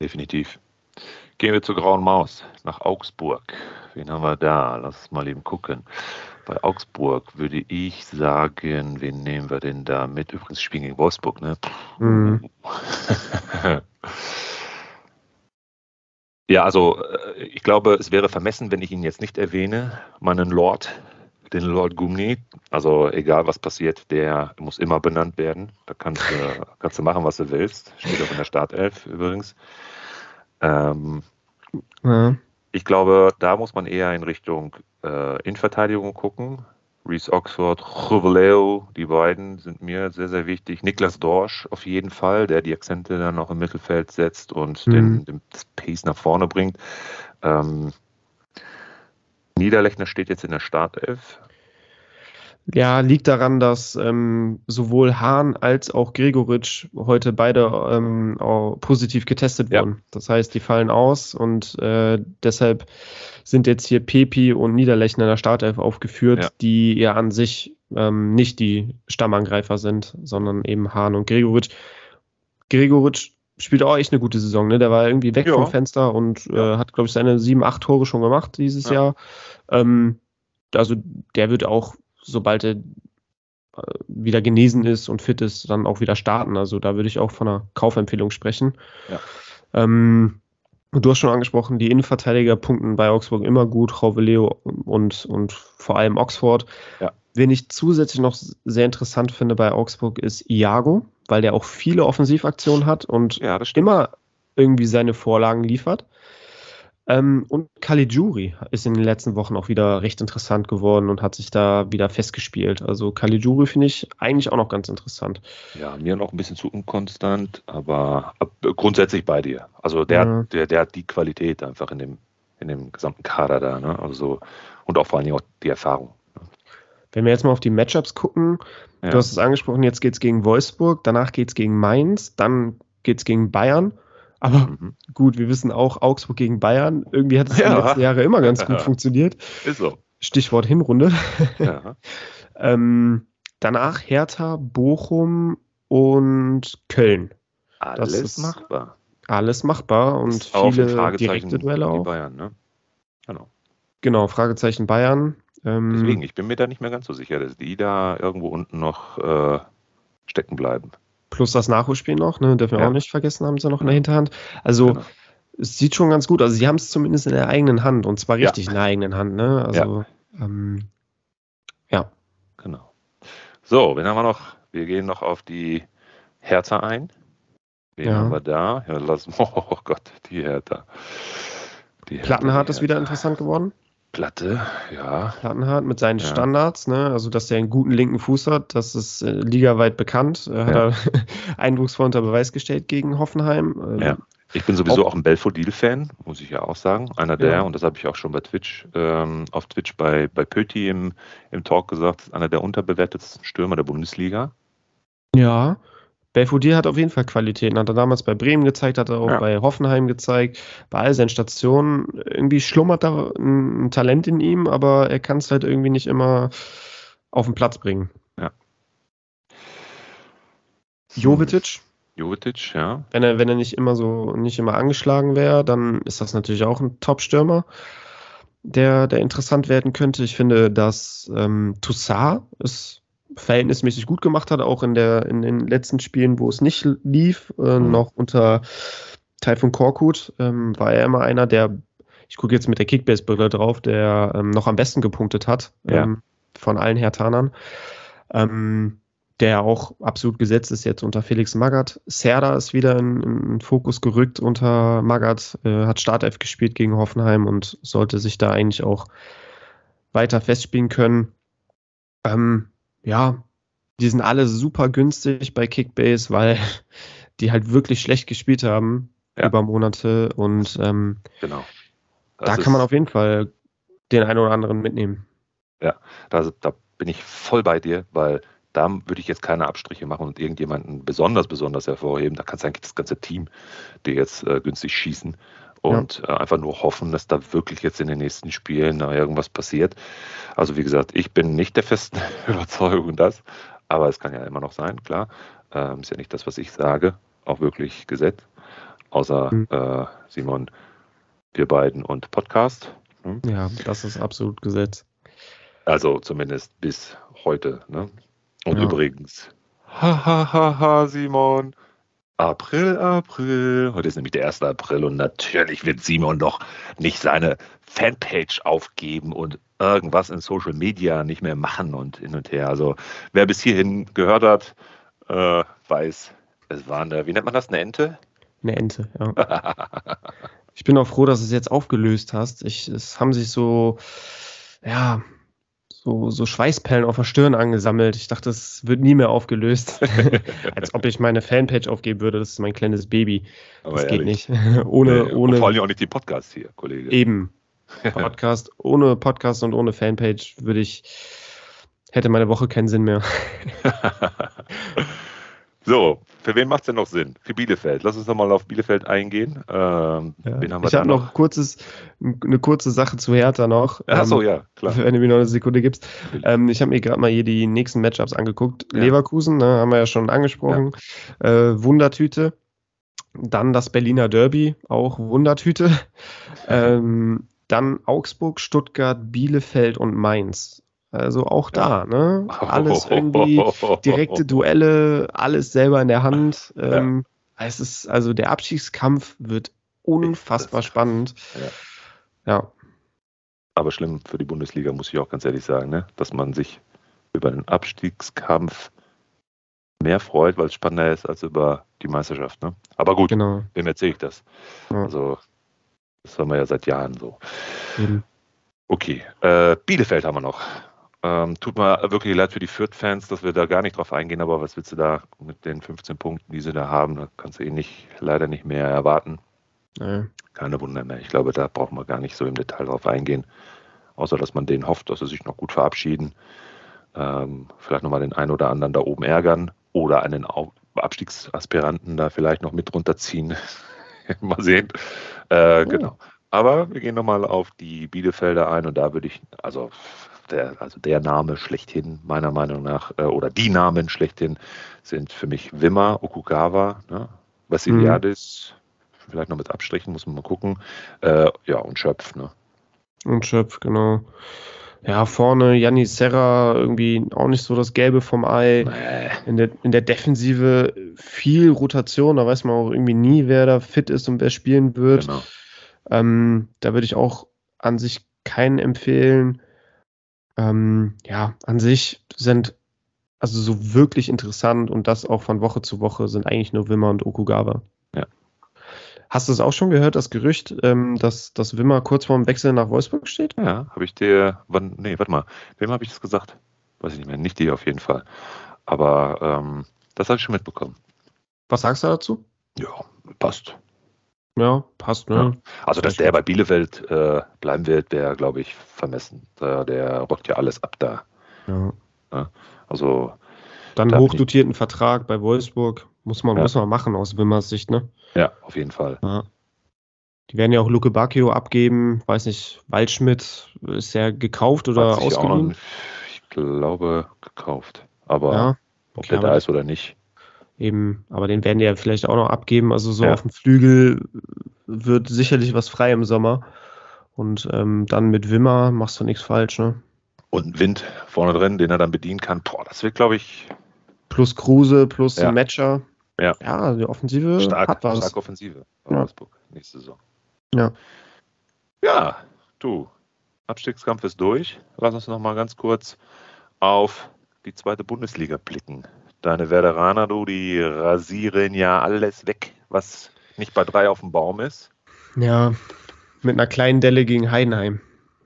Definitiv. Gehen wir zur Grauen Maus nach Augsburg. Wen haben wir da? Lass uns mal eben gucken. Bei Augsburg würde ich sagen, wen nehmen wir denn da mit? Übrigens spielen gegen Wolfsburg, ne? Mhm. ja, also äh, ich glaube, es wäre vermessen, wenn ich ihn jetzt nicht erwähne, meinen Lord den Lord Gumni. Also egal was passiert, der muss immer benannt werden. Da kannst du, kannst du machen, was du willst. Steht auch in der Startelf übrigens. Ähm, ja. Ich glaube, da muss man eher in Richtung äh, Innenverteidigung gucken. Reese Oxford, Juveleo, die beiden sind mir sehr, sehr wichtig. Niklas Dorsch auf jeden Fall, der die Akzente dann noch im Mittelfeld setzt und mhm. den, den Pace nach vorne bringt. Ähm, Niederlechner steht jetzt in der Startelf. Ja, liegt daran, dass ähm, sowohl Hahn als auch Gregoritsch heute beide ähm, positiv getestet wurden. Ja. Das heißt, die fallen aus und äh, deshalb sind jetzt hier Pepi und Niederlechner in der Startelf aufgeführt, ja. die ja an sich ähm, nicht die Stammangreifer sind, sondern eben Hahn und Gregoritsch. Gregoritsch spielt auch echt eine gute Saison, ne? Der war irgendwie weg ja. vom Fenster und äh, hat, glaube ich, seine sieben, acht Tore schon gemacht dieses Jahr. Ähm, also der wird auch sobald er äh, wieder genesen ist und fit ist, dann auch wieder starten. Also da würde ich auch von einer Kaufempfehlung sprechen. Ja. Ähm, du hast schon angesprochen, die Innenverteidiger punkten bei Augsburg immer gut, Rauveleo und, und vor allem Oxford. Ja. Wen ich zusätzlich noch sehr interessant finde bei Augsburg ist Iago, weil der auch viele Offensivaktionen hat und ja, immer irgendwie seine Vorlagen liefert. Ähm, und Caligiuri ist in den letzten Wochen auch wieder recht interessant geworden und hat sich da wieder festgespielt. Also Caligiuri finde ich eigentlich auch noch ganz interessant. Ja, mir noch ein bisschen zu unkonstant, aber grundsätzlich bei dir. Also der, ja. der, der hat die Qualität einfach in dem, in dem gesamten Kader da. Ne? Also, und auch vor allen Dingen auch die Erfahrung. Wenn wir jetzt mal auf die Matchups gucken, ja. du hast es angesprochen, jetzt geht es gegen Wolfsburg, danach geht es gegen Mainz, dann geht es gegen Bayern aber mhm. gut, wir wissen auch, Augsburg gegen Bayern, irgendwie hat es ja. in den letzten Jahren immer ganz gut funktioniert. Ist so. Stichwort Hinrunde. Ja. ähm, danach Hertha, Bochum und Köln. Alles machbar. Alles machbar und viele direkte Duelle auch. Bayern, ne? Genau. Genau, Fragezeichen Bayern. Ähm, Deswegen, ich bin mir da nicht mehr ganz so sicher, dass die da irgendwo unten noch äh, stecken bleiben. Plus das Nachholspiel noch, ne, dürfen wir ja. auch nicht vergessen, haben sie noch in der Hinterhand. Also genau. es sieht schon ganz gut. Also sie haben es zumindest in der eigenen Hand und zwar richtig ja. in der eigenen Hand. Ne? Also ja. Ähm, ja. Genau. So, wen haben wir noch? Wir gehen noch auf die Hertha ein. Wen ja. haben wir da? Ja, lass, oh Gott, die Hertha. Die Plattenhardt ist wieder interessant geworden. Platte, ja. Plattenhardt mit seinen ja. Standards, ne? also dass er einen guten linken Fuß hat, das ist äh, ligaweit bekannt. Äh, hat ja. er eindrucksvoll unter Beweis gestellt gegen Hoffenheim. Ähm, ja. Ich bin sowieso auch, auch ein Belfodil-Fan, muss ich ja auch sagen. Einer der, ja. und das habe ich auch schon bei Twitch, ähm, auf Twitch bei, bei Pöti im, im Talk gesagt, einer der unterbewertetsten Stürmer der Bundesliga. Ja, Belfodil hat auf jeden Fall Qualitäten. Hat er damals bei Bremen gezeigt, hat er auch ja. bei Hoffenheim gezeigt. Bei all seinen Stationen irgendwie schlummert da ein Talent in ihm, aber er kann es halt irgendwie nicht immer auf den Platz bringen. Ja. Jovetic. Jovetic, ja. Wenn er, wenn er nicht immer so, nicht immer angeschlagen wäre, dann ist das natürlich auch ein Top-Stürmer, der, der interessant werden könnte. Ich finde, dass ähm, Toussaint ist verhältnismäßig gut gemacht hat, auch in, der, in den letzten Spielen, wo es nicht lief, äh, mhm. noch unter Taifun Korkut, ähm, war er immer einer, der, ich gucke jetzt mit der Kickbase-Brille drauf, der ähm, noch am besten gepunktet hat. Ja. Ähm, von allen Hertanern. Ähm, der auch absolut gesetzt ist jetzt unter Felix Magath. Serda ist wieder in, in Fokus gerückt unter Magath, äh, hat Startelf gespielt gegen Hoffenheim und sollte sich da eigentlich auch weiter festspielen können. Ähm, ja, die sind alle super günstig bei Kickbase, weil die halt wirklich schlecht gespielt haben ja. über Monate und ähm, genau. da kann man auf jeden Fall den einen oder anderen mitnehmen. Ja, da, da bin ich voll bei dir, weil da würde ich jetzt keine Abstriche machen und irgendjemanden besonders, besonders hervorheben. Da kannst du eigentlich das ganze Team dir jetzt äh, günstig schießen und ja. äh, einfach nur hoffen, dass da wirklich jetzt in den nächsten Spielen da irgendwas passiert. Also wie gesagt, ich bin nicht der festen Überzeugung, dass, aber es kann ja immer noch sein, klar. Ähm, ist ja nicht das, was ich sage, auch wirklich gesetzt. Außer mhm. äh, Simon, wir beiden und Podcast. Hm? Ja, das ist absolut Gesetz. Also zumindest bis heute. Ne? Und ja. übrigens, hahaha, Simon, April, April. Heute ist nämlich der 1. April und natürlich wird Simon doch nicht seine Fanpage aufgeben und irgendwas in Social Media nicht mehr machen und hin und her. Also wer bis hierhin gehört hat, äh, weiß, es war eine, wie nennt man das, eine Ente? Eine Ente, ja. ich bin auch froh, dass du es jetzt aufgelöst hast. Ich, es haben sich so, ja, so, so Schweißperlen auf der Stirn angesammelt. Ich dachte, das wird nie mehr aufgelöst. Als ob ich meine Fanpage aufgeben würde. Das ist mein kleines Baby. Aber das ehrlich. geht nicht. ohne, nee, ohne. vor allem auch nicht die Podcasts hier, Kollege. Eben. Podcast, ohne Podcast und ohne Fanpage würde ich, hätte meine Woche keinen Sinn mehr. So, für wen macht es denn noch Sinn? Für Bielefeld. Lass uns noch mal auf Bielefeld eingehen. Ähm, ja. ich habe noch, kurzes, eine kurze Sache zu Hertha noch. Ach so, ähm, ja, klar. Wenn du mir noch eine Sekunde gibst. Ähm, ich habe mir gerade mal hier die nächsten Matchups angeguckt. Ja. Leverkusen, ne, haben wir ja schon angesprochen. Ja. Äh, Wundertüte. Dann das Berliner Derby, auch Wundertüte. ähm, dann Augsburg, Stuttgart, Bielefeld und Mainz. Also auch da, ne? Alles irgendwie direkte Duelle, alles selber in der Hand. Ähm, ja. Es ist, also der Abstiegskampf wird unfassbar spannend. Ja. ja. Aber schlimm für die Bundesliga, muss ich auch ganz ehrlich sagen, ne? dass man sich über den Abstiegskampf mehr freut, weil es spannender ist als über die Meisterschaft. Ne? Aber gut, genau. wem erzähle ich das? Ja. Also, das haben wir ja seit Jahren so. Mhm. Okay, äh, Bielefeld haben wir noch. Ähm, tut mir wirklich leid für die Fürth-Fans, dass wir da gar nicht drauf eingehen, aber was willst du da mit den 15 Punkten, die sie da haben, da kannst du eh nicht, leider nicht mehr erwarten. Nee. Keine Wunder mehr. Ich glaube, da brauchen wir gar nicht so im Detail drauf eingehen, außer dass man denen hofft, dass sie sich noch gut verabschieden. Ähm, vielleicht nochmal den einen oder anderen da oben ärgern oder einen Abstiegsaspiranten da vielleicht noch mit runterziehen. mal sehen. Äh, oh. Genau. Aber wir gehen nochmal auf die Bielefelder ein und da würde ich, also der, also der Name schlechthin, meiner Meinung nach, äh, oder die Namen schlechthin sind für mich Wimmer, Okugawa, ne? Vassiliadis, mhm. vielleicht noch mit Abstrichen, muss man mal gucken. Äh, ja, und Schöpf, ne? Und Schöpf, genau. Ja, vorne Janni Serra irgendwie auch nicht so das Gelbe vom Ei. In, der, in der Defensive viel Rotation, da weiß man auch irgendwie nie, wer da fit ist und wer spielen wird. Genau. Ähm, da würde ich auch an sich keinen empfehlen. Ähm, ja, an sich sind also so wirklich interessant und das auch von Woche zu Woche sind eigentlich nur Wimmer und Okugawa. Ja. Hast du es auch schon gehört, das Gerücht, ähm, dass, dass Wimmer kurz vorm Wechsel nach Wolfsburg steht? Ja, habe ich dir, wann, nee, warte mal, wem habe ich das gesagt? Weiß ich nicht mehr, nicht dir auf jeden Fall. Aber ähm, das habe ich schon mitbekommen. Was sagst du dazu? Ja, passt. Ja, passt, ne? Ja. Also, dass der bei Bielefeld äh, bleiben wird, wäre, glaube ich, vermessen. Der, der rockt ja alles ab da. Ja. ja. Also. Dann hochdotierten Vertrag bei Wolfsburg. Muss man, ja. muss man machen aus Wimmers Sicht, ne? Ja, auf jeden Fall. Ja. Die werden ja auch Luke Bacchio abgeben. Weiß nicht, Waldschmidt ist ja gekauft oder ausgeliehen? Ich glaube, gekauft. Aber ja. okay, ob der da ist oder nicht. Eben, aber den werden die ja vielleicht auch noch abgeben. Also so ja. auf dem Flügel wird sicherlich was frei im Sommer. Und ähm, dann mit Wimmer machst du nichts falsch, ne? Und Wind vorne drin, den er dann bedienen kann. Boah, das wird, glaube ich. Plus Kruse, plus ja. Matcher. Ja. ja, die Offensive stark, hat was. Stark Offensive. Ja. nächste Saison. Ja. Ja, du. Abstiegskampf ist durch. Lass uns noch mal ganz kurz auf die zweite Bundesliga blicken. Deine Werderaner, du, die rasieren ja alles weg, was nicht bei drei auf dem Baum ist. Ja, mit einer kleinen Delle gegen Heidenheim.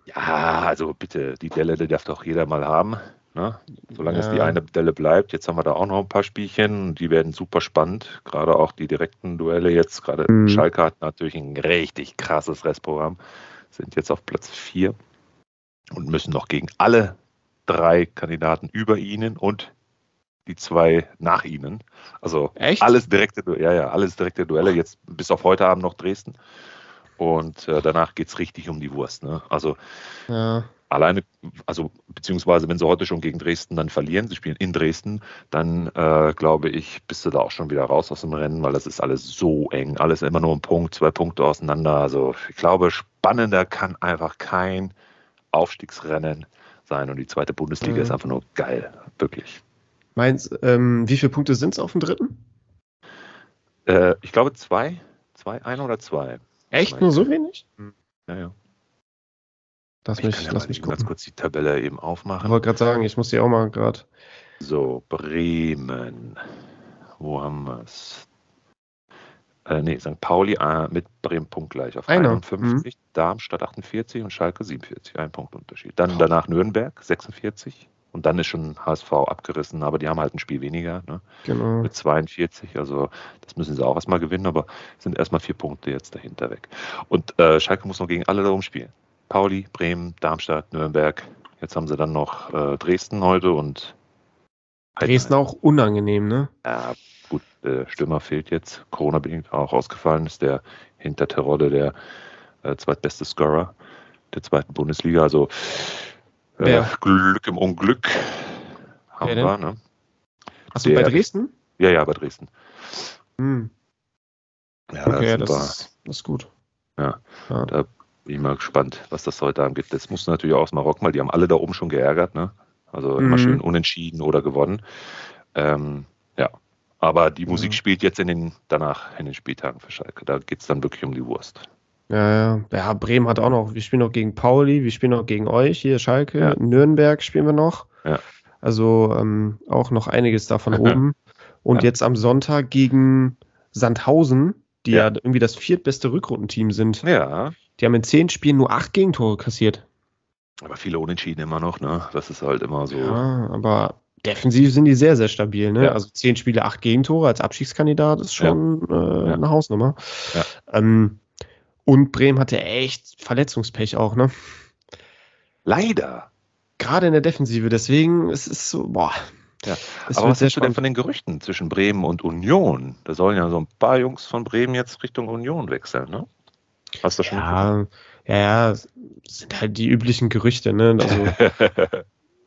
Ja, also bitte, die Delle, die darf doch jeder mal haben. Ne? Solange Ja. es die eine Delle bleibt. Jetzt haben wir da auch noch ein paar Spielchen. Die werden super spannend. Gerade auch die direkten Duelle jetzt. Gerade Mhm. Schalke hat natürlich ein richtig krasses Restprogramm. Sind jetzt auf Platz 4 und müssen noch gegen alle drei Kandidaten über ihnen und die zwei nach ihnen. Also Echt? alles direkte, ja, ja, alles direkte Duelle. Jetzt bis auf heute Abend noch Dresden. Und äh, danach geht es richtig um die Wurst. Ne? Also Ja. alleine, also beziehungsweise wenn sie heute schon gegen Dresden dann verlieren, sie spielen in Dresden, dann äh, glaube ich, bist du da auch schon wieder raus aus dem Rennen, weil das ist alles so eng, alles immer nur ein Punkt, zwei Punkte auseinander. Also ich glaube, spannender kann einfach kein Aufstiegsrennen sein und die zweite Bundesliga Mhm. ist einfach nur geil, wirklich. Meinst, ähm, wie viele Punkte sind es auf dem dritten? Äh, ich glaube zwei, zwei, ein oder zwei. Echt nur so wenig? Ja, ja. Lass Ich mich, ja lass mich ganz gucken. kurz die Tabelle eben Ich aufmachen. wollte gerade sagen, ich muss die auch mal gerade. So, Bremen. Wo haben wir es? Äh, nee, St. Pauli äh, mit Bremen punktgleich auf Einer, 51, Darmstadt 48 und Schalke 47, ein Punkt Unterschied. Dann danach Nürnberg 46 und dann ist schon HSV abgerissen, aber die haben halt ein Spiel weniger ne, Genau. mit 42, also das müssen sie auch erstmal gewinnen, aber sind erstmal vier Punkte jetzt dahinter weg. Und äh, Schalke muss noch gegen alle darum spielen. Pauli, Bremen, Darmstadt, Nürnberg. Jetzt haben sie dann noch äh, Dresden heute und Dresden auch unangenehm, ne? ja, gut, der Stürmer fehlt jetzt, Corona-bedingt auch ausgefallen, ist der hinter Terodde der äh, zweitbeste Scorer der zweiten Bundesliga. Also äh? Glück im Unglück haben Wer wir. Ne? Achso, bei Dresden? Ja, ja, bei Dresden. Hm. Ja, Okay, das wir- ist, das ist gut. Ja. ja. Da bin ich mal gespannt, was das heute Abend gibt. Das muss natürlich auch aus Marokko, weil die haben alle da oben schon geärgert. Ne? Also immer Mhm. schön unentschieden oder gewonnen. Ähm, ja, aber die Ja. Musik spielt jetzt in den, danach in den Spieltagen für Schalke. Da geht es dann wirklich um die Wurst. Ja, ja. Ja, Bremen hat auch noch, wir spielen noch gegen Pauli, wir spielen noch gegen euch, hier Schalke, Ja. Nürnberg spielen wir noch. Ja. Also ähm, auch noch einiges davon oben. Und jetzt am Sonntag gegen Sandhausen, die ja. Irgendwie das viertbeste Rückrundenteam sind. Ja, Die haben in zehn Spielen nur acht Gegentore kassiert. aber viele Unentschieden immer noch. Ne? Das ist halt immer so. Ja, aber defensiv sind die sehr, sehr stabil. Ne? Ja. Also zehn Spiele, acht Gegentore als Abstiegskandidat ist schon äh, Ja. eine Hausnummer. Ja. Ähm, und Bremen hatte echt Verletzungspech auch, ne? Leider. Gerade in der Defensive. Deswegen ist es so, boah. Ja. Es aber was hältst du denn von den Gerüchten zwischen Bremen und Union? Da sollen ja so ein paar Jungs von Bremen jetzt Richtung Union wechseln, ne? Hast du schon Ja, ja, ja, es sind halt die üblichen Gerüchte, ne? Also,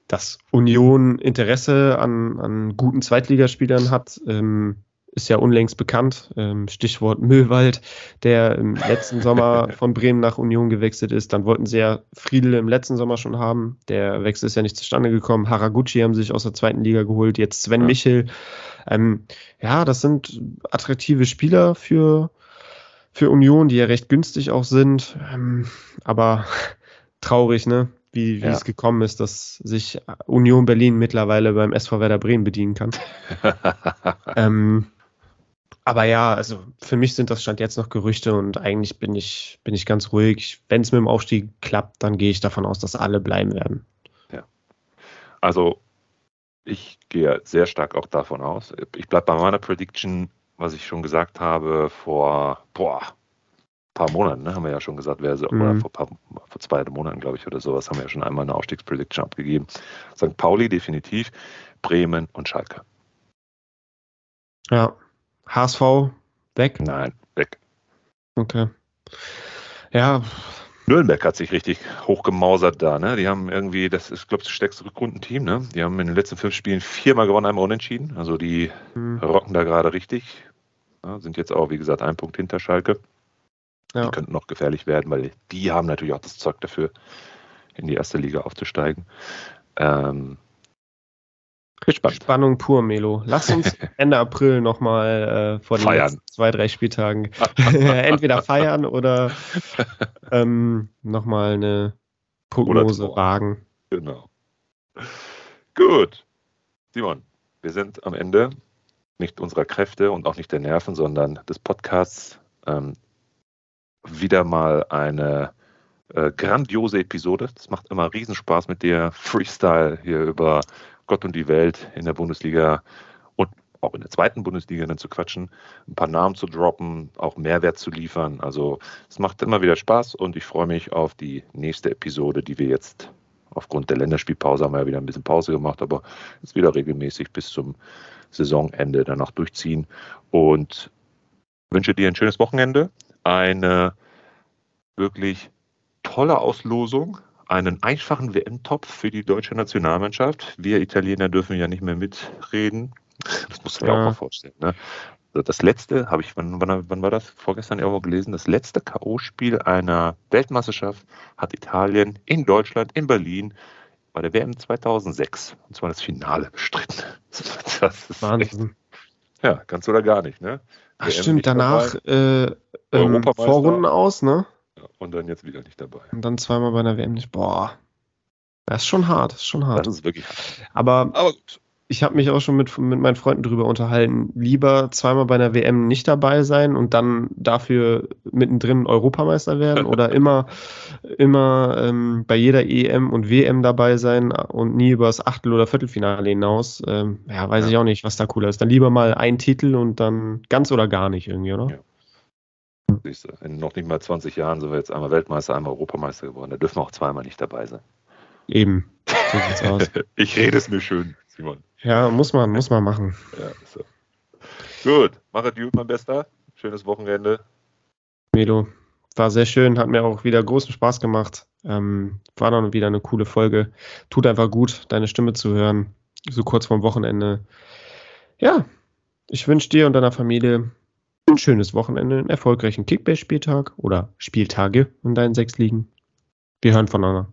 dass Union Interesse an, an guten Zweitligaspielern hat, ähm, ist ja unlängst bekannt. Ähm, Stichwort Müllwald, der im letzten Sommer von Bremen nach Union gewechselt ist. Dann wollten sie ja Friedel im letzten Sommer schon haben. Der Wechsel ist ja nicht zustande gekommen. Haraguchi haben sich aus der zweiten Liga geholt. Jetzt Sven Ja. Michel. Ähm, ja, das sind attraktive Spieler für, für Union, die ja recht günstig auch sind. Ähm, aber traurig, ne? Wie, wie Ja. es gekommen ist, dass sich Union Berlin mittlerweile beim SV Werder Bremen bedienen kann. Ähm, aber ja, also für mich sind das Stand jetzt noch Gerüchte und eigentlich bin ich, bin ich ganz ruhig. Wenn es mit dem Aufstieg klappt, dann gehe ich davon aus, dass alle bleiben werden. Also, ich gehe sehr stark auch davon aus. Ich bleibe bei meiner Prediction, was ich schon gesagt habe vor boah, paar Monaten, ne, haben wir ja schon gesagt, wer so, oder Mhm. vor, paar, vor zwei Monaten, glaube ich, oder sowas, haben wir ja schon einmal eine Aufstiegsprediction abgegeben. St. Pauli definitiv, Bremen und Schalke. Ja. HSV weg. Nein, weg. Okay. Ja, Nürnberg hat sich richtig hochgemausert da, ne? Die haben irgendwie, das ist, glaube ich, das stärkste Rückrundenteam, ne? Die haben in den letzten fünf Spielen viermal gewonnen, einmal unentschieden. Also die hm, rocken da gerade richtig. Ja, sind jetzt auch, wie gesagt, ein Punkt hinter Schalke. ja. Die könnten noch gefährlich werden, weil die haben natürlich auch das Zeug dafür, in die erste Liga aufzusteigen. Ähm, gespannt. Spannung pur, Melo. Lass uns Ende April nochmal äh, vor den Feiern. zwei, drei Spieltagen entweder feiern oder ähm, nochmal eine Prognose wagen. Genau. Gut. Simon, wir sind am Ende nicht unserer Kräfte und auch nicht der Nerven, sondern des Podcasts. Ähm, wieder mal eine äh, grandiose Episode. Es macht immer Riesenspaß mit dir. Freestyle hier über Gott und die Welt in der Bundesliga und auch in der zweiten Bundesliga dann zu quatschen, ein paar Namen zu droppen, auch Mehrwert zu liefern. Also es macht immer wieder Spaß und ich freue mich auf die nächste Episode, die wir jetzt aufgrund der Länderspielpause haben wir ja wieder ein bisschen Pause gemacht, aber jetzt wieder regelmäßig bis zum Saisonende danach durchziehen und wünsche dir ein schönes Wochenende, eine wirklich tolle Auslosung, einen einfachen WM-Topf für die deutsche Nationalmannschaft. Wir Italiener dürfen ja nicht mehr mitreden. Das musst du dir ja. auch mal vorstellen. Ne? Das letzte, habe ich, wann, wann, wann, war das? Vorgestern irgendwo gelesen, das letzte K.O.-Spiel einer Weltmeisterschaft hat Italien in Deutschland, in Berlin, bei der WM 2006, und zwar das Finale bestritten. Das ist Wahnsinn. Echt, ja, ganz oder gar nicht, ne? Ach, stimmt, danach äh, ähm, Vorrunden aus, ne? Und dann jetzt wieder nicht dabei. Und dann zweimal bei einer WM nicht. Boah. Das ist schon hart, das ist schon hart. Das ist wirklich hart. Aber, Aber ich habe mich auch schon mit, mit meinen Freunden drüber unterhalten. Lieber zweimal bei einer WM nicht dabei sein und dann dafür mittendrin Europameister werden oder immer, immer ähm, bei jeder EM und WM dabei sein und nie über das Achtel- oder Viertelfinale hinaus. Ähm, ja, weiß ja. ich auch nicht, was da cooler ist. Dann lieber mal ein Titel und dann ganz oder gar nicht irgendwie, oder? Ja. Siehst du, in noch nicht mal 20 Jahren sind wir jetzt einmal Weltmeister, einmal Europameister geworden. Da dürfen wir auch zweimal nicht dabei sein. Eben. So sieht's aus. ich rede es mir schön, Simon. Ja, muss man, muss man machen. Ja, so. Gut, mach es gut, mein Bester. Schönes Wochenende. Melo, war sehr schön, hat mir auch wieder großen Spaß gemacht. Ähm, war dann wieder eine coole Folge. Tut einfach gut, deine Stimme zu hören, so kurz vorm Wochenende. Ja, ich wünsche dir und deiner Familie ein schönes Wochenende, einen erfolgreichen Kickbase-Spieltag oder Spieltage in deinen sechs Ligen. Wir hören voneinander.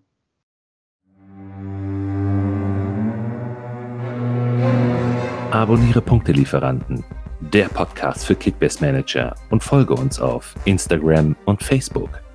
Abonniere Punktelieferanten, der Podcast für Kickbase Manager und folge uns auf Instagram und Facebook.